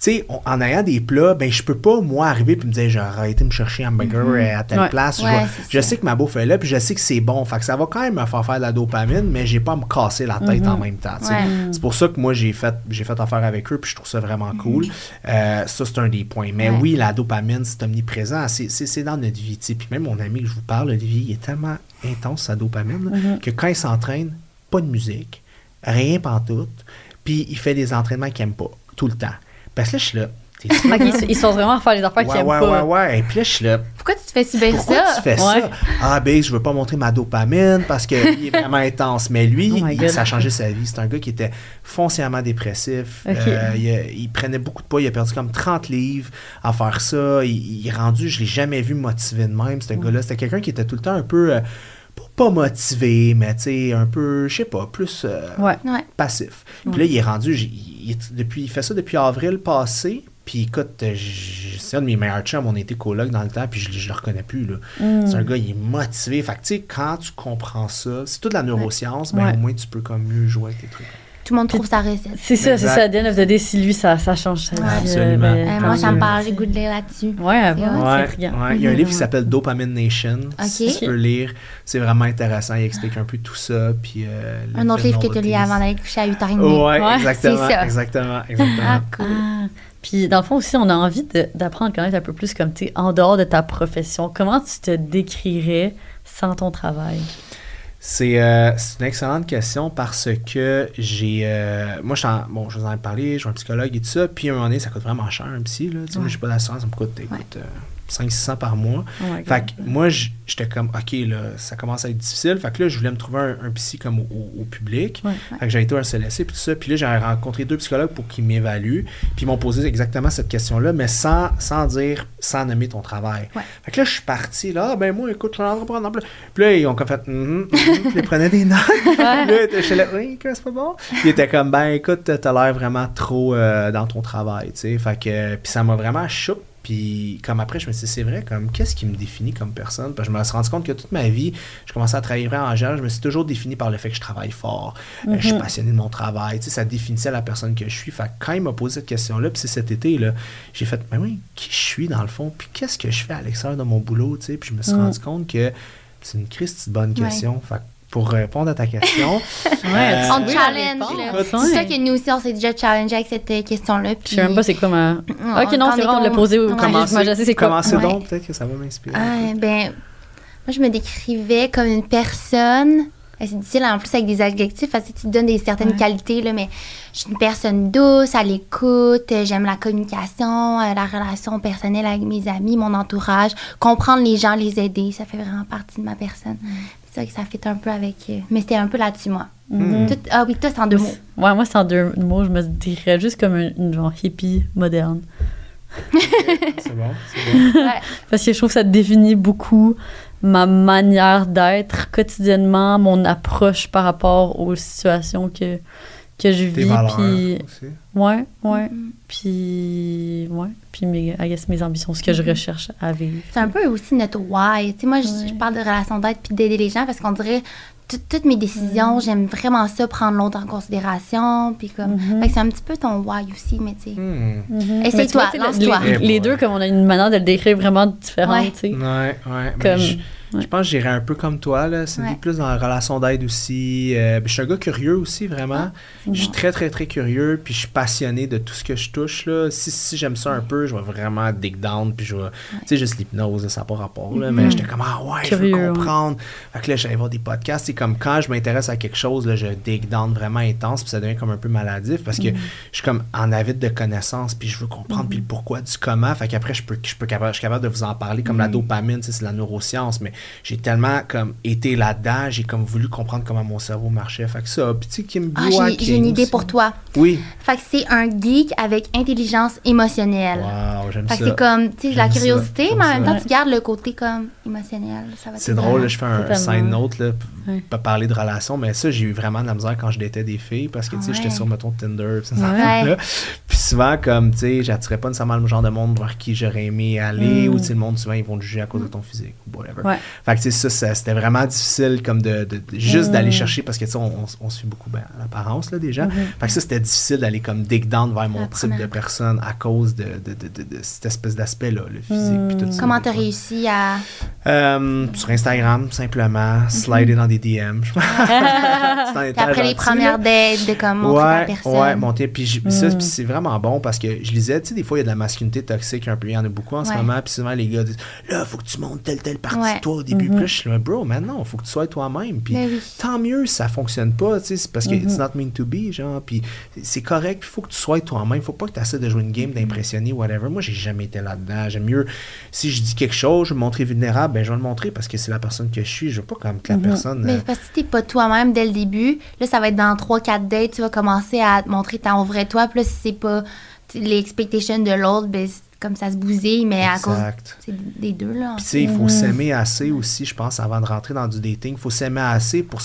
sais, en ayant des plats, ben je peux pas, moi, arriver et me dire, j'ai arrêté de me chercher un burger mm-hmm. à telle place. je, sais que ma bouffe est là, puis je sais que c'est bon. Fait que ça va quand même me faire faire de la dopamine, mais j'ai pas à me casser la tête en mm-hmm. même temps. C'est pour ça que moi, j'ai fait, j'ai fait affaire avec eux, puis je trouve ça vraiment mm-hmm. cool. Euh, ça, c'est un des points. Mais oui, la dopamine, c'est omniprésent. C'est dans notre vie. Puis même mon ami que je vous parle, Olivier, il est tellement intense sa dopamine que quand il s'entraîne, pas de musique, rien tout puis il fait des entraînements qu'il n'aime pas, tout le temps. Parce que là, je suis là. ils, sont vraiment à faire les affaires qu'ils n'aiment ouais, pas. Ouais, ouais, Et puis là, je suis là. Pourquoi tu te fais subir Pourquoi ça? tu fais Ouais. ça? Ah, ben, je veux pas montrer ma dopamine parce qu'il est vraiment intense. Mais lui, Oh il- ça a changé sa vie. C'est un gars qui était foncièrement dépressif. Euh, il, prenait beaucoup de poids. Il a perdu comme 30 livres à faire ça. Il, il est rendu, je l'ai jamais vu motivé de même, ce gars-là. C'était quelqu'un qui était tout le temps un peu, euh, pas- pas motivé, mais tu sais, un peu, je sais pas, plus euh, Ouais. Ouais. passif. Puis là, il est rendu, il, depuis, il fait ça depuis avril passé. Puis écoute, euh, c'est un de mes meilleurs chums, on était colocs dans le temps, puis je, je le reconnais plus. là. Mm. C'est un gars, il est motivé. Fait que tu sais, quand tu comprends ça, c'est toute la neuroscience, mais Ouais. au moins tu peux comme mieux jouer avec tes trucs. Tout le monde trouve sa recette. C'est ça, c'est ça. À the end of the day, si lui, ça, ça change sa vie. Ouais. Absolument. Euh, moi, ça me mieux, parle, j'ai goût de lire là-dessus. Ouais, C'est ouais. Il y a un livre qui Mhm. s'appelle Dopamine Nation. Si Ok. tu peux lire, c'est vraiment intéressant. Il explique un peu tout ça. Puis, euh, Un autre livre que tu lis avant d'aller coucher à 8h30. Ouais, Ouais, exactement, c'est ça. exactement, exactement. Ah, cool. Ah. Puis dans le fond aussi, on a envie de- d'apprendre à connaître un peu plus comme tu es en dehors de ta profession. Comment tu te décrirais sans ton travail? C'est euh, c'est une excellente question parce que j'ai. euh, moi, je bon, je vous en ai parlé, je suis un psychologue et tout ça. Puis à un moment donné, ça coûte vraiment cher un psy. Là, Tu sais, Moi, j'ai pas d'assurance, ça me coûte, écoute, euh, 500-600 par mois. Oh. Fait que moi, j'étais comme, OK, là, ça commence à être difficile. Fait que là, je voulais me trouver un, un psy comme au, au- au public. Ouais. Fait que j'ai été au RCLSC puis tout ça. Puis là, j'ai rencontré deux psychologues pour qu'ils m'évaluent. Puis ils m'ont posé exactement cette question-là, mais sans, sans dire, sans nommer ton travail. Ouais. Fait que là, je suis parti, là, Ah, ben moi, écoute, je suis en train de prendre. Puis là, ils ont comme fait, mhm. Puis ils prenaient des notes. Puis là, j'étais là, oui, c'est pas bon. Puis ils étaient comme, ben écoute, t'as l'air vraiment trop euh, dans ton travail, tu sais. Fait que, puis ça m'a vraiment choupe. Puis comme après, je me suis dit, c'est vrai, comme qu'est-ce qui me définit comme personne? Parce que je me suis rendu compte que toute ma vie, je commençais à travailler vraiment en général, je me suis toujours défini par le fait que je travaille fort. Euh, je suis passionné de mon travail. Tu sais, ça définissait la personne que je suis. Fait quand il m'a posé cette question-là, puis c'est cet été, là, j'ai fait, mais oui, qui je suis dans le fond? Puis qu'est-ce que je fais à l'extérieur de mon boulot? Tu sais, puis je me suis Mm. rendu compte que c'est une Christie de bonne Ouais. question. Fait pour répondre à ta question, Ouais, Euh, On te challenge. C'est ça que nous aussi, on s'est déjà challengé avec cette euh, question-là. Je sais même pas c'est quoi ma. Ok, non, c'est vrai, on l'a posé au sais c'est quoi. commencez Ouais. donc, peut-être que ça va m'inspirer. Ah, ben, moi, je me décrivais comme une personne. C'est difficile en plus avec des adjectifs parce que tu te donnes des certaines Ouais. qualités, là, mais je suis une personne douce, à l'écoute, j'aime la communication, euh, la relation personnelle avec mes amis, mon entourage, comprendre les gens, les aider, ça fait vraiment partie de ma personne. Ça que ça fait un peu avec. euh, mais c'était un peu là-dessus, moi. Tout- ah oui, toi, c'est en deux mots. Ouais, moi, c'est en deux mots. Je me dirais juste comme une, une genre hippie moderne. C'est bon, c'est bon. Ouais. Parce que je trouve que ça définit beaucoup ma manière d'être quotidiennement, mon approche par rapport aux situations que, que je Tes vis. Puis, aussi. ouais, ouais. Mhm. Puis, ouais. Puis, mes, I guess, mes ambitions, ce que je recherche à vivre. C'est un peu aussi notre why. Tu sais, moi, je, Ouais. je parle de relation d'aide puis d'aider les gens parce qu'on dirait tout- toutes mes décisions, j'aime vraiment ça, prendre l'autre en considération. Puis comme, Mhm. fait que c'est un petit peu ton why aussi, mais tu sais. Hmm. Essaye-toi, lance-toi. Les, Eh deux, comme on a une manière de le décrire vraiment différente, Ouais. tu sais. Ouais, ouais. mais Comme- je, ouais. je pense que j'irais un peu comme toi, là. C'est Ouais. plus dans la relation d'aide aussi. Euh, je suis un gars curieux aussi, vraiment. Je suis très, très, très curieux, puis je suis passionné de tout ce que je touche, là. Si, si j'aime ça un peu, je vais vraiment dig down, puis je vais... Tu sais, juste l'hypnose, ça n'a pas rapport, là. Mais j'étais comme, ah ouais, je Curieux, veux comprendre. Fait que là, j'allais voir des podcasts. C'est comme quand je m'intéresse à quelque chose, là, je dig down vraiment intense, puis ça devient comme un peu maladif, parce que je suis comme en avide de connaissances, puis je veux comprendre, puis le pourquoi du comment. Fait qu'après, je peux, je peux capable, je suis capable de vous en parler, comme la dopamine, c'est la neuroscience, mais j'ai tellement comme été là-dedans, j'ai comme voulu comprendre comment mon cerveau marchait. Fait que ça, puis tu sais, Kim Ah, j'ai- une idée aussi. pour toi. Oui. Fait que c'est un geek avec intelligence émotionnelle. Wow, j'aime Fait ça. que c'est comme, tu sais, la curiosité, mais en même ça. temps, tu gardes le côté comme émotionnel. C'est drôle, là, je fais un side note, là, Ouais. pas parler de relations, mais ça, j'ai eu vraiment de la misère quand je datais des filles parce que, tu sais, j'étais Ouais. sur, mettons, Tinder, pis ces Ouais. Puis souvent, comme, tu sais, j'attirais pas nécessairement le genre de monde vers qui j'aurais aimé aller, Mm. ou, tu sais, le monde, souvent, ils vont te juger à cause de ton physique, ou whatever. Ouais. Fait que, tu sais, ça, ça, c'était vraiment difficile, comme, de, de- de- juste Mm. d'aller chercher, parce que, tu sais, on, on, on se fait beaucoup ben, à l'apparence, là, déjà. Mhm. Fait que ça, c'était difficile d'aller, comme, dig down vers mon La type de personne à cause de, de, cette espèce d'aspect-là, le physique, puis tout ça. Comment des t'as réussi à. Euh, sur Instagram, simplement, slider dans des DM. Je pense. Après les premières dates, de comme montrer ta Ouais, personne. ouais, monter. Puis, ça, Mm. c'est vraiment bon parce que je lisais, tu sais, des fois, il y a de la masculinité toxique un peu. Il y en a beaucoup en ce moment. Puis souvent, les gars disent Là, faut que tu montes telle, telle partie de toi au début. Puis là, je suis là, bro, maintenant, il faut que tu sois toi-même. Puis Ben oui. tant mieux si ça fonctionne pas, tu sais, c'est parce que it's not meant to be, genre. Puis c'est correct, il faut que tu sois toi-même. faut pas que tu essaies de jouer une game, d'impressionner, whatever. Moi, j'ai jamais été là-dedans. J'aime mieux, si je dis quelque chose, je veux me montrer vulnérable, ben je vais le montrer parce que c'est la personne que je suis. Je veux pas comme que la personne. Mais euh, parce que si t'es pas toi-même dès le début, là, ça va être dans 3-4 dates, tu vas commencer à te montrer ton vrai toi. Puis là, si c'est pas les expectations de l'autre, ben, comme ça se bousille, mais à cause Exact. c'est des deux, là. Puis tu sais, il faut s'aimer assez aussi, je pense, avant de rentrer dans du dating. Il faut s'aimer assez pour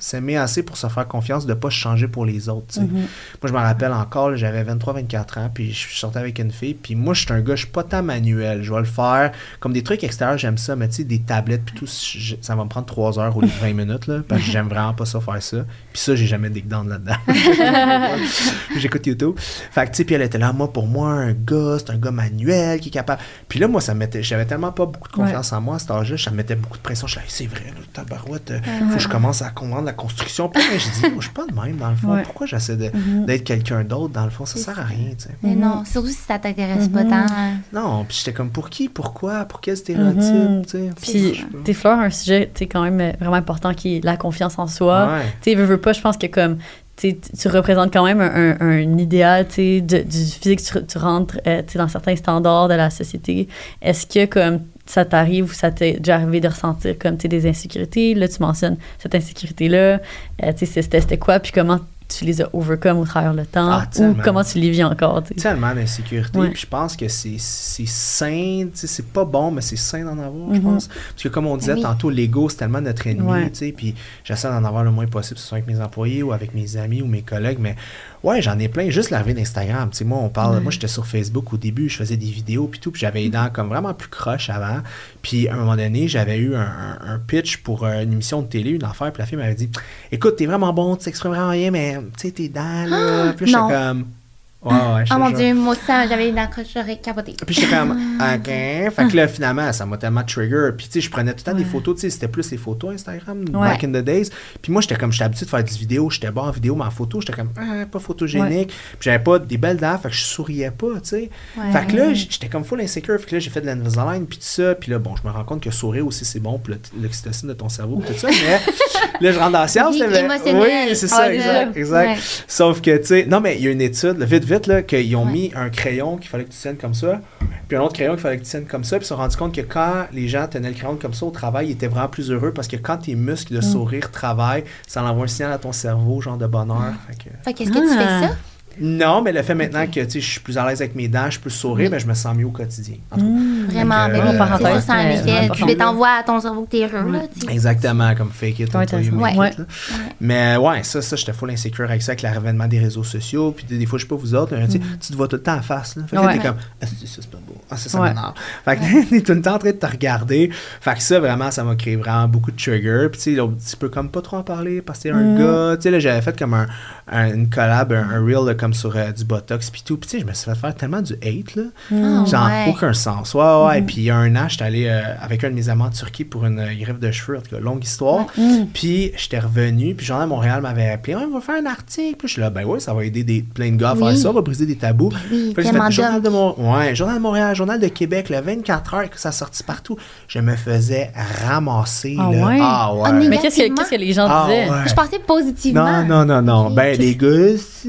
s'aimer assez pour se faire confiance de pas se changer pour les autres. sais. Moi, je me rappelle encore, j'avais 23-24 ans, puis je sortais avec une fille. Puis moi, je suis un gars, je suis pas tant manuel. Je vais le faire comme des trucs extérieurs, j'aime ça, mais tu sais, des tablettes, puis tout, je- ça va me prendre 3 heures ou 20 minutes, là, parce que j'aime vraiment pas ça faire ça. Puis ça, j'ai jamais des là-dedans. J'écoute YouTube. Fait que, tu sais, puis elle était là, moi, pour moi, un gars, c'est un gars manuel qui est capable. Puis là, moi, ça me mettait, j'avais tellement pas beaucoup de confiance en moi à cet âge-là, ça me mettait beaucoup de pression. Je suis là, Hey, c'est vrai, là, tabarouette, euh, faut que je commence à comprendre la construction. Puis là, j'ai dit, moi, je suis pas de même, dans le fond. Ouais. Pourquoi j'essaie de- d'être quelqu'un d'autre, dans le fond? Ça sert à rien, tu sais. Mais non, surtout si ça t'intéresse pas tant. hein. Non, puis j'étais comme, pour qui? Pourquoi? Pour quel stéréotype? Tu sais? Puis, Je- t'es fleurs un sujet, tu quand même vraiment important qui est la confiance en soi. Ouais. Tu sais, veux, veux pas, je pense que comme tu représentes quand même un, un- un idéal tu sais, de- du physique, tu, tu rentres euh, tu sais, dans certains standards de la société. Est-ce que comme ça t'arrive ou ça t'est déjà arrivé de ressentir comme des insécurités? Là, tu mentionnes cette insécurité-là. Euh, tu sais, c'était quoi? Puis comment tu les as overcome au travers le temps? Ah, ou comment tu les vis encore? tellement d'insécurité. Ouais. Puis je pense que c'est sain, c'est pas bon, mais c'est sain d'en avoir, je Mhm. pense. Parce que comme on disait oui. tantôt, l'ego, c'est tellement notre ennemi, Ouais. puis j'essaie d'en avoir le moins possible, que ce soit avec mes employés ou avec mes amis ou mes collègues, mais ouais, j'en ai plein. Juste l'arrivée d'Instagram, tu sais, moi, on parle, Ouais. moi, j'étais sur Facebook au début, je faisais des vidéos, puis tout, puis j'avais les dents comme vraiment plus croches avant. Puis à un moment donné, j'avais eu un, pitch pour euh, une émission de télé, une affaire, puis la fille m'avait dit Écoute, t'es vraiment bon, tu t'exprimes vraiment bien, mais tu sais, tes dents, là. Puis là, j'étais comme. Ouais, ouais, je Oh mon dieu, moi aussi, j'avais une accroche, j'aurais capoté. Puis j'étais comme, OK. Fait que là, finalement, ça m'a tellement trigger. Puis tu sais, je prenais tout le temps des photos. Tu sais, c'était plus les photos Instagram, back in the days. Puis moi, j'étais comme, j'étais habitué de faire des vidéos. J'étais bon en vidéo, mais en photo, j'étais comme, ah, pas photogénique. Puis j'avais pas des belles dents, fait que je souriais pas, tu sais. Fait que là, j'étais comme full insécure. Fait que là, j'ai fait de l'Invisalign, puis tout ça. Puis là, bon, je me rends compte que sourire aussi, c'est bon pour le- l'oxytocine de ton cerveau, tout ça. Mais là, je rentre dans la science. Oui, mais- c'est ça, Ah, exact, exact. Sauf que, tu sais, non, mais il y a une étude, vite, vite, là, qu'ils ont Ouais. mis un crayon qu'il fallait que tu tiennes comme ça, puis un autre crayon qu'il fallait que tu tiennes comme ça, puis ils se sont rendus compte que quand les gens tenaient le crayon comme ça au travail, ils étaient vraiment plus heureux parce que quand tes muscles de sourire travaillent, ça envoie un signal à ton cerveau, genre de bonheur. Fait que- Fait qu'est-ce que tu fais Ah. ça? Non, mais le fait maintenant que, tu sais, je suis plus à l'aise avec mes dents, je peux sourire, mais je me sens mieux au quotidien. En tout cas. Vraiment, que, ben euh, oui, c'est ça, ça en mais effet. pas ben, t'envoies à ton cerveau que t'es heureux, là, tu. Exactement, comme fake it Ouais, until you make it, Ouais. là. Mais ouais, ça, ça j'étais full insécure avec ça, avec l'avènement des réseaux sociaux. Puis des, des fois, je sais pas vous autres, là, tu sais, tu te vois tout le temps en face. Là. Fait que Ouais. t'es comme, ah, c'est- ça, c'est pas beau. Ah, ça, ça Ouais. m'énerve. Fait que t'es tout le temps en train de te regarder. Fait que ça, vraiment, ça m'a créé vraiment beaucoup de triggers. Puis tu sais, tu peux comme pas trop en parler parce que t'es un Mm. gars. Tu sais, là, j'avais fait comme un, un- une collab, un, un reel là, comme sur euh, du Botox. Puis tout. Puis tu sais, je me suis fait faire tellement du hate, là. Ah, Genre, ouais. aucun sens. Ouais, ouais. ouais. Puis il y a un an, j'étais allé euh, avec un de mes amants en Turquie pour une euh, greffe de cheveux. En tout cas, longue histoire. Mmh. Puis j'étais revenu. Puis le journal de Montréal m'avait appelé. Ouais, on va faire un article. Puis je suis là, ben ouais, ça va aider des, plein de gars à faire Oui. ça. On va briser des tabous. Oui, Puis fait journal de ouais, journal de Montréal, journal de Québec, le 24 heures que ça sortit partout. Je me faisais ramasser. Ah là. ouais? Ah ouais. Ah, mais qu'est-ce que, qu'est-ce que les gens Ah disaient? ouais. Je pensais positivement. Non, non, non, non. Ben, les gars, c'est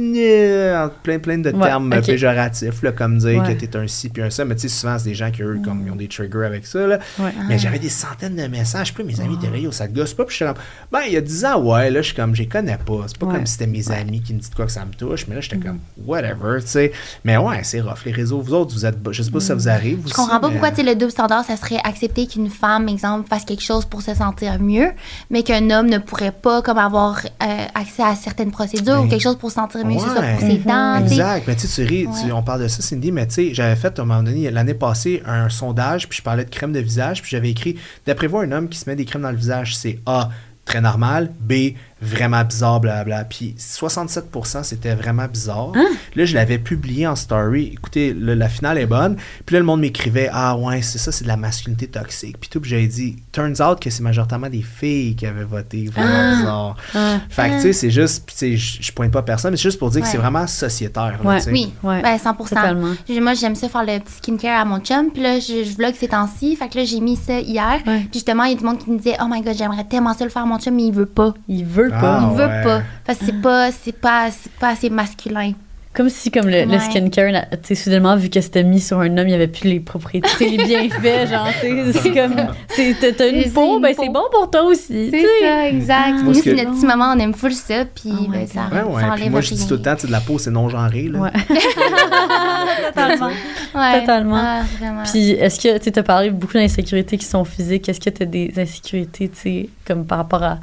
plein, plein de Ouais, termes péjoratifs, là, comme dire Ouais. que t'es un ci puis un ça. Mais tu sais, souvent, c'est des gens qui, eux, comme, ils ont des triggers avec ça, là. Ouais. Mais j'avais des centaines de messages. Puis mes amis étaient là, yo, ça te gosse pas. Puis je suis comme, ben, il y a 10 ans, ouais, là, je suis comme, je les connais pas. C'est pas Ouais. comme si c'était mes amis qui me disent quoi que ça me touche. Mais là, j'étais comme, whatever, tu sais. Mais ouais, c'est rough. Les réseaux, vous autres, vous êtes, je sais pas si ça vous arrive. Je comprends pas pourquoi, tu sais, le double standard, ça serait accepter qu'une femme, exemple, fasse quelque chose pour se sentir mieux, mais qu'un homme ne pourrait pas, comme, avoir euh, accès à certaines procédures Ben, ou quelque chose pour se sentir mieux, c'est ça, pour ses dents. Exact. Mais tu sais, tu ris, tu- on parle de ça, Cindy, mais tu sais, j'avais fait à un moment donné, l'année passée, un sondage, puis je parlais de crème de visage, puis j'avais écrit D'après vous, un homme qui se met des crèmes dans le visage, c'est A, très normal, B, vraiment bizarre, blablabla. Puis 67%, c'était vraiment bizarre. Hein? Là, je l'avais publié en story. Écoutez, le- la finale est bonne. Puis là, le monde m'écrivait Ah ouais, c'est ça, c'est de la masculinité toxique. Puis tout, puis j'avais dit Turns out que c'est majoritairement des filles qui avaient voté. Vraiment bizarre. Ah. Fait que, tu sais, c'est juste, puis tu sais, je je pointe pas personne, mais c'est juste pour dire que c'est vraiment sociétaire. là, Ouais. Oui, Ouais, ben 100%. totalement. J'ai- Moi, j'aime ça faire le petit skincare à mon chum. Puis là, je, je vlog ces temps-ci. Fait que là, j'ai mis ça hier. Ouais. Puis justement, il y a du monde qui me disait Oh my god, j'aimerais tellement ça le faire à mon chum, mais il veut pas. Il veut Ah, pas. Il veut ouais. pas. Parce que c'est pas, c'est pas, c'est pas assez masculin. Comme si, comme le, le Ouais. skincare, na- tu sais, soudainement, vu que c'était mis sur un homme, il n'y avait plus les propriétés, les bienfaits, genre, tu sais, c'est comme, c'est- t'as- une peau, une ben peau. c'est bon pour toi aussi, tu C'est sais. ça, exact. Ah. Nous, c'est notre petit moment, on aime full ça. Puis Oh my ben, ça. Ouais, ça ouais. Puis moi, je dis tout le temps, tu sais, de la peau, c'est non-genré. là. Ouais. Totalement. Ouais. Totalement. Ah. Puis, est-ce que, tu as parlé beaucoup d'insécurités qui sont physiques, est-ce que tu as des insécurités, tu sais, comme par rapport à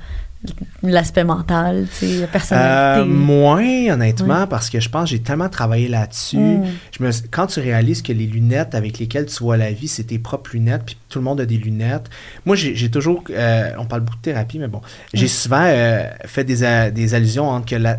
l'aspect mental, tu sais, la personnalité? Euh, moins, honnêtement, parce que je pense que j'ai tellement travaillé là-dessus. Mm. Je me, quand tu réalises que les lunettes avec lesquelles tu vois la vie, c'est tes propres lunettes, puis tout le monde a des lunettes. Moi, j'ai j'ai toujours. euh, on parle beaucoup de thérapie, mais bon. J'ai Mm. souvent euh, fait des, a- des allusions entre que la.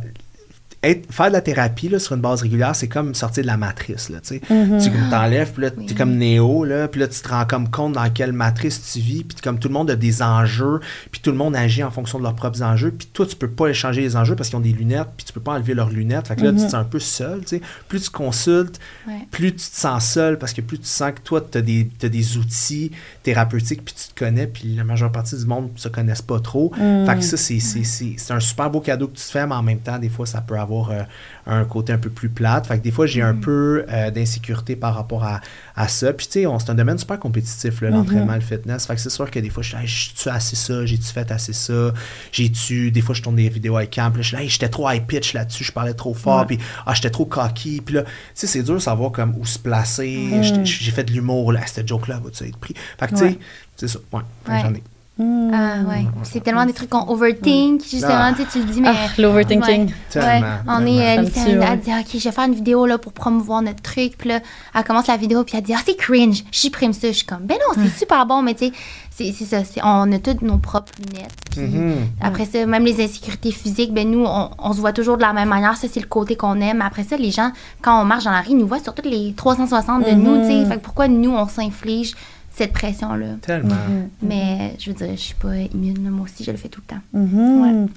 Être- faire de la thérapie là, sur une base régulière, c'est comme sortir de la matrice. Là, tu. Mhm. Tu t'enlèves, puis là, Oui. t'es comme Néo, là, puis là, tu te rends comme compte dans quelle matrice tu vis, puis comme tout le monde a des enjeux, puis tout le monde agit en fonction de leurs propres enjeux, puis toi, tu peux pas échanger les enjeux parce qu'ils ont des lunettes, puis tu peux pas enlever leurs lunettes. Fait que là, tu te sens un peu seul, tu sais. Plus tu consultes, Ouais. plus tu te sens seul parce que plus tu sens que toi, tu as des outils thérapeutiques, puis tu te connais, puis la majeure partie du monde se connaissent pas trop. Mm. Fait que ça, c'est, c'est, c'est, c'est un super beau cadeau que tu te fais, mais en même temps, des fois, ça peut avoir euh, un côté un peu plus plate. Fait que des fois, j'ai un peu euh, d'insécurité par rapport à, à ça. Puis, tu sais, c'est un domaine super compétitif, là, l'entraînement, le fitness. Fait que c'est sûr que des fois, je suis, Hey, j'ai-tu assez ça? J'ai-tu fait assez ça? J'ai-tu, des fois, je tourne des vidéos avec camp, puis là, je suis là, Hey, j'étais trop high pitch là-dessus, je parlais trop fort, puis ah, j'étais trop cocky. Puis là, tu sais, c'est dur de savoir comme où se placer. J'étais- J'ai fait de l'humour, là, cette joke-là, va-tu être pris? Fait que, tu sais, Ouais. c'est ça. Ouais, j'en ai. Mm. Ah, ouais. C'est tellement des trucs qu'on overthink. Justement, Ah. tu le dis, mais. Ah, l'overthinking. Ouais. Tellement, Ouais, on est, euh, ouais. elle dit, OK, je vais faire une vidéo là, pour promouvoir notre truc. Puis là, elle commence la vidéo, puis elle dit, ah, c'est cringe, je supprime ça. Je suis comme, ben non, c'est super bon, mais tu sais, c'est c'est ça. c'est- On a toutes nos propres lunettes. Puis Mhm. après ça, même les insécurités physiques, ben nous, on, on se voit toujours de la même manière. Ça, c'est le côté qu'on aime. Après ça, les gens, quand on marche dans la rue, ils nous voient sur toutes les 360 de nous, tu sais. Fait que pourquoi nous, on s'inflige cette pression-là? Tellement. Mais je veux dire, je suis pas immune, moi aussi, je le fais tout le temps. Mhm.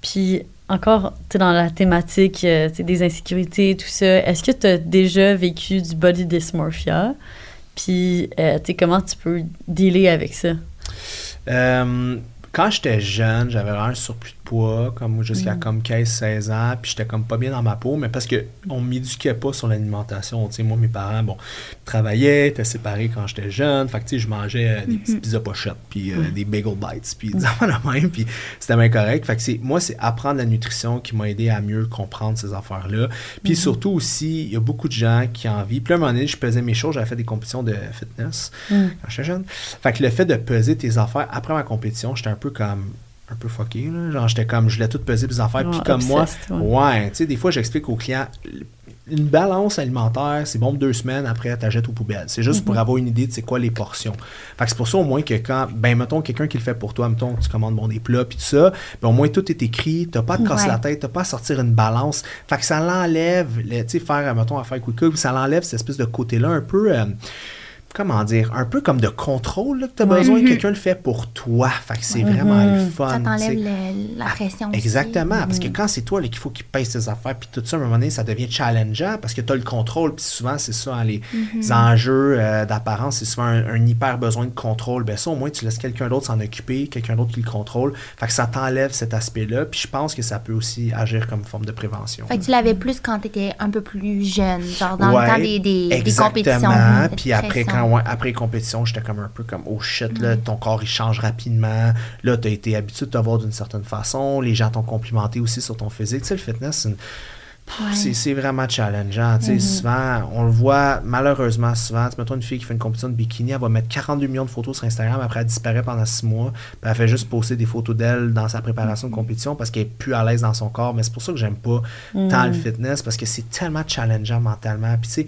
Puis encore, tu sais, dans la thématique euh, des insécurités, tout ça, est-ce que tu as déjà vécu du body dysmorphia? Puis, euh, tu sais, comment tu peux dealer avec ça? Euh, quand j'étais jeune, j'avais un surplus poids, comme jusqu'à Mm. comme 15-16 ans, puis j'étais comme pas bien dans ma peau, mais parce que on m'éduquait pas sur l'alimentation. Tu sais, moi, mes parents, bon, travaillaient, étaient séparés quand j'étais jeune, fait que tu sais, je mangeais euh, des Mm-hmm. petites pizzas pochettes, puis euh, des bagel bites, puis des affaires de même, puis c'était bien correct. Fait que c'est, moi, c'est apprendre la nutrition qui m'a aidé à mieux comprendre ces affaires-là. Puis Mm-hmm. surtout aussi, il y a beaucoup de gens qui en vivent. Puis à un moment donné, je pesais mes choses, j'avais fait des compétitions de fitness Mm. quand j'étais jeune. Fait que le fait de peser tes affaires après ma compétition, j'étais un peu comme un peu fucké là. genre j'étais comme je voulais tout peser mes affaires puis comme moi ouais. ouais tu sais des fois j'explique aux clients une balance alimentaire, c'est bon deux semaines après, tu jettes aux poubelles. C'est juste pour avoir une idée de c'est quoi les portions. Fait que c'est pour ça au moins que quand, ben mettons quelqu'un qui le fait pour toi, mettons tu commandes bon des plats puis tout ça, ben au moins tout est écrit, t'as pas te casser Ouais. la tête, t'as pas à sortir une balance. Fait que ça l'enlève, le- tu sais faire mettons à faire quick ça l'enlève cette espèce de côté là un peu euh, comment dire, un peu comme de contrôle là, que tu as besoin, quelqu'un le fait pour toi. Fait que c'est vraiment le fun. Ça t'enlève tu la pression aussi. Exactement, parce que quand c'est toi qu'il faut qu'il pèse tes affaires, puis tout ça, à un moment donné, ça devient challengeant parce que tu as le contrôle, puis souvent, c'est ça, hein, les enjeux euh, d'apparence, c'est souvent un, un hyper besoin de contrôle. Ben ça, au moins, tu laisses quelqu'un d'autre s'en occuper, quelqu'un d'autre qui le contrôle. Fait que ça t'enlève cet aspect-là, puis je pense que ça peut aussi agir comme forme de prévention. Fait que tu l'avais plus quand t'étais un peu plus jeune, genre dans Ouais, le temps des, des, compétitions. Puis après, pression. quand, ouais, après les compétitions, j'étais comme un peu comme, oh shit, là, ton corps, il change rapidement. Là, tu as été habitué de te voir d'une certaine façon. Les gens t'ont complimenté aussi sur ton physique. Tu sais, le fitness, c'est une- Ouais. c'est- C'est vraiment challengeant. tu sais. Souvent, on le voit malheureusement souvent. Mettons une fille qui fait une compétition de bikini, elle va mettre 42 millions de photos sur Instagram, après elle disparaît pendant six mois. Puis elle fait juste poster des photos d'elle dans sa préparation de compétition parce qu'elle est plus à l'aise dans son corps. Mais c'est pour ça que j'aime pas tant le fitness parce que c'est tellement challengeant mentalement. Puis tu sais,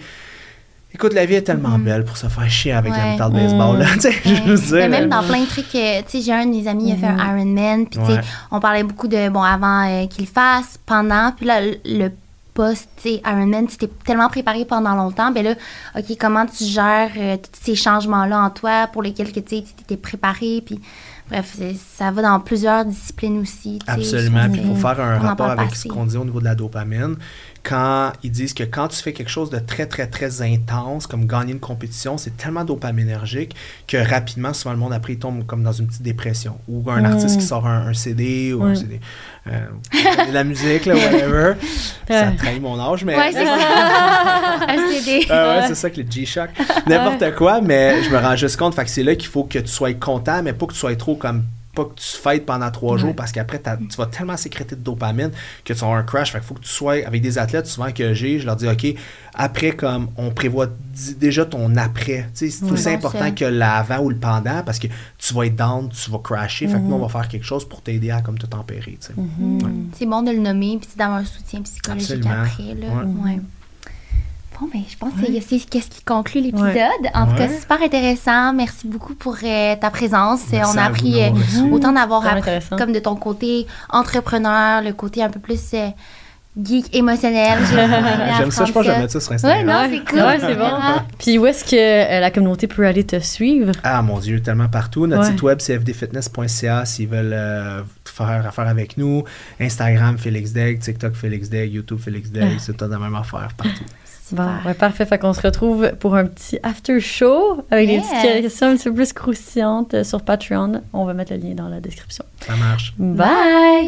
Écoute, la vie est tellement belle pour se faire chier avec la Ouais. métal baseball. Là, tu sais, je veux dire, Mais même dans plein de trucs, euh, tu sais, j'ai un de mes amis, il a fait un Ironman, puis Ouais. on parlait beaucoup de, bon, avant euh, qu'il le fasse, pendant, puis là, le- post, tu sais, Ironman, tu t'es tellement préparé pendant longtemps, ben là, OK, comment tu gères euh, tous ces changements-là en toi pour lesquels que, tu t'étais préparé, puis bref, c'est- ça va dans plusieurs disciplines aussi, Absolument. Puis il faut faire un rapport avec ce qu'on dit au niveau de la dopamine. Quand ils disent que quand tu fais quelque chose de très, très, très intense, comme gagner une compétition, c'est tellement dopaminergique que rapidement, souvent, le monde après, il tombe comme dans une petite dépression. Ou un artiste qui sort un, un CD ou un. CD. euh, de la musique, là, whatever. ça trahit mon âge, mais. Ouais, c'est ça. un CD. Ah ouais, c'est ça que le G-Shock. N'importe quoi, mais je me rends juste compte. Fait que c'est là qu'il faut que tu sois content, mais pas que tu sois trop comme. Pas que tu fêtes pendant trois jours parce qu'après, tu vas tellement sécréter de dopamine que tu avoir un crash. Fait qu'il faut que tu sois avec des athlètes souvent que j'ai. Je leur dis, OK, après, comme on prévoit déjà ton après. C'est aussi Bon, important ça. que l'avant ou le pendant parce que tu vas être down, tu vas crasher. Fait que nous, on va faire quelque chose pour t'aider à comme te tempérer. Ouais. C'est bon de le nommer, puis c'est d'avoir un soutien psychologique Absolument. après. Là. Ouais. Ouais. Bon, ben, je pense que c'est c'est ce qui conclut l'épisode. Ouais. En tout cas, Ouais. super intéressant. Merci beaucoup pour euh, ta présence. Merci On a vous appris euh, autant d'avoir appris intéressant. comme de ton côté entrepreneur, le côté un peu plus euh, geek émotionnel. J'aime ça, je pense que je vais mettre ça sur Ouais, Instagram. non, Ouais. c'est cool. Ouais, c'est bon. Puis où est-ce que euh, la communauté peut aller te suivre? Ah mon Dieu, tellement partout. Notre Ouais. site web, c'est fdfitness.ca s'ils veulent euh, faire affaire avec nous. Instagram, Félix Degg, TikTok, Félix Degg, YouTube, Félix Degg. Ah. C'est toute la même affaire partout. Bon, ouais, parfait. Fait qu'on se retrouve pour un petit after show avec des petites questions un petit peu plus croustillantes euh, sur Patreon. On va mettre le lien dans la description. Ça marche. Bye!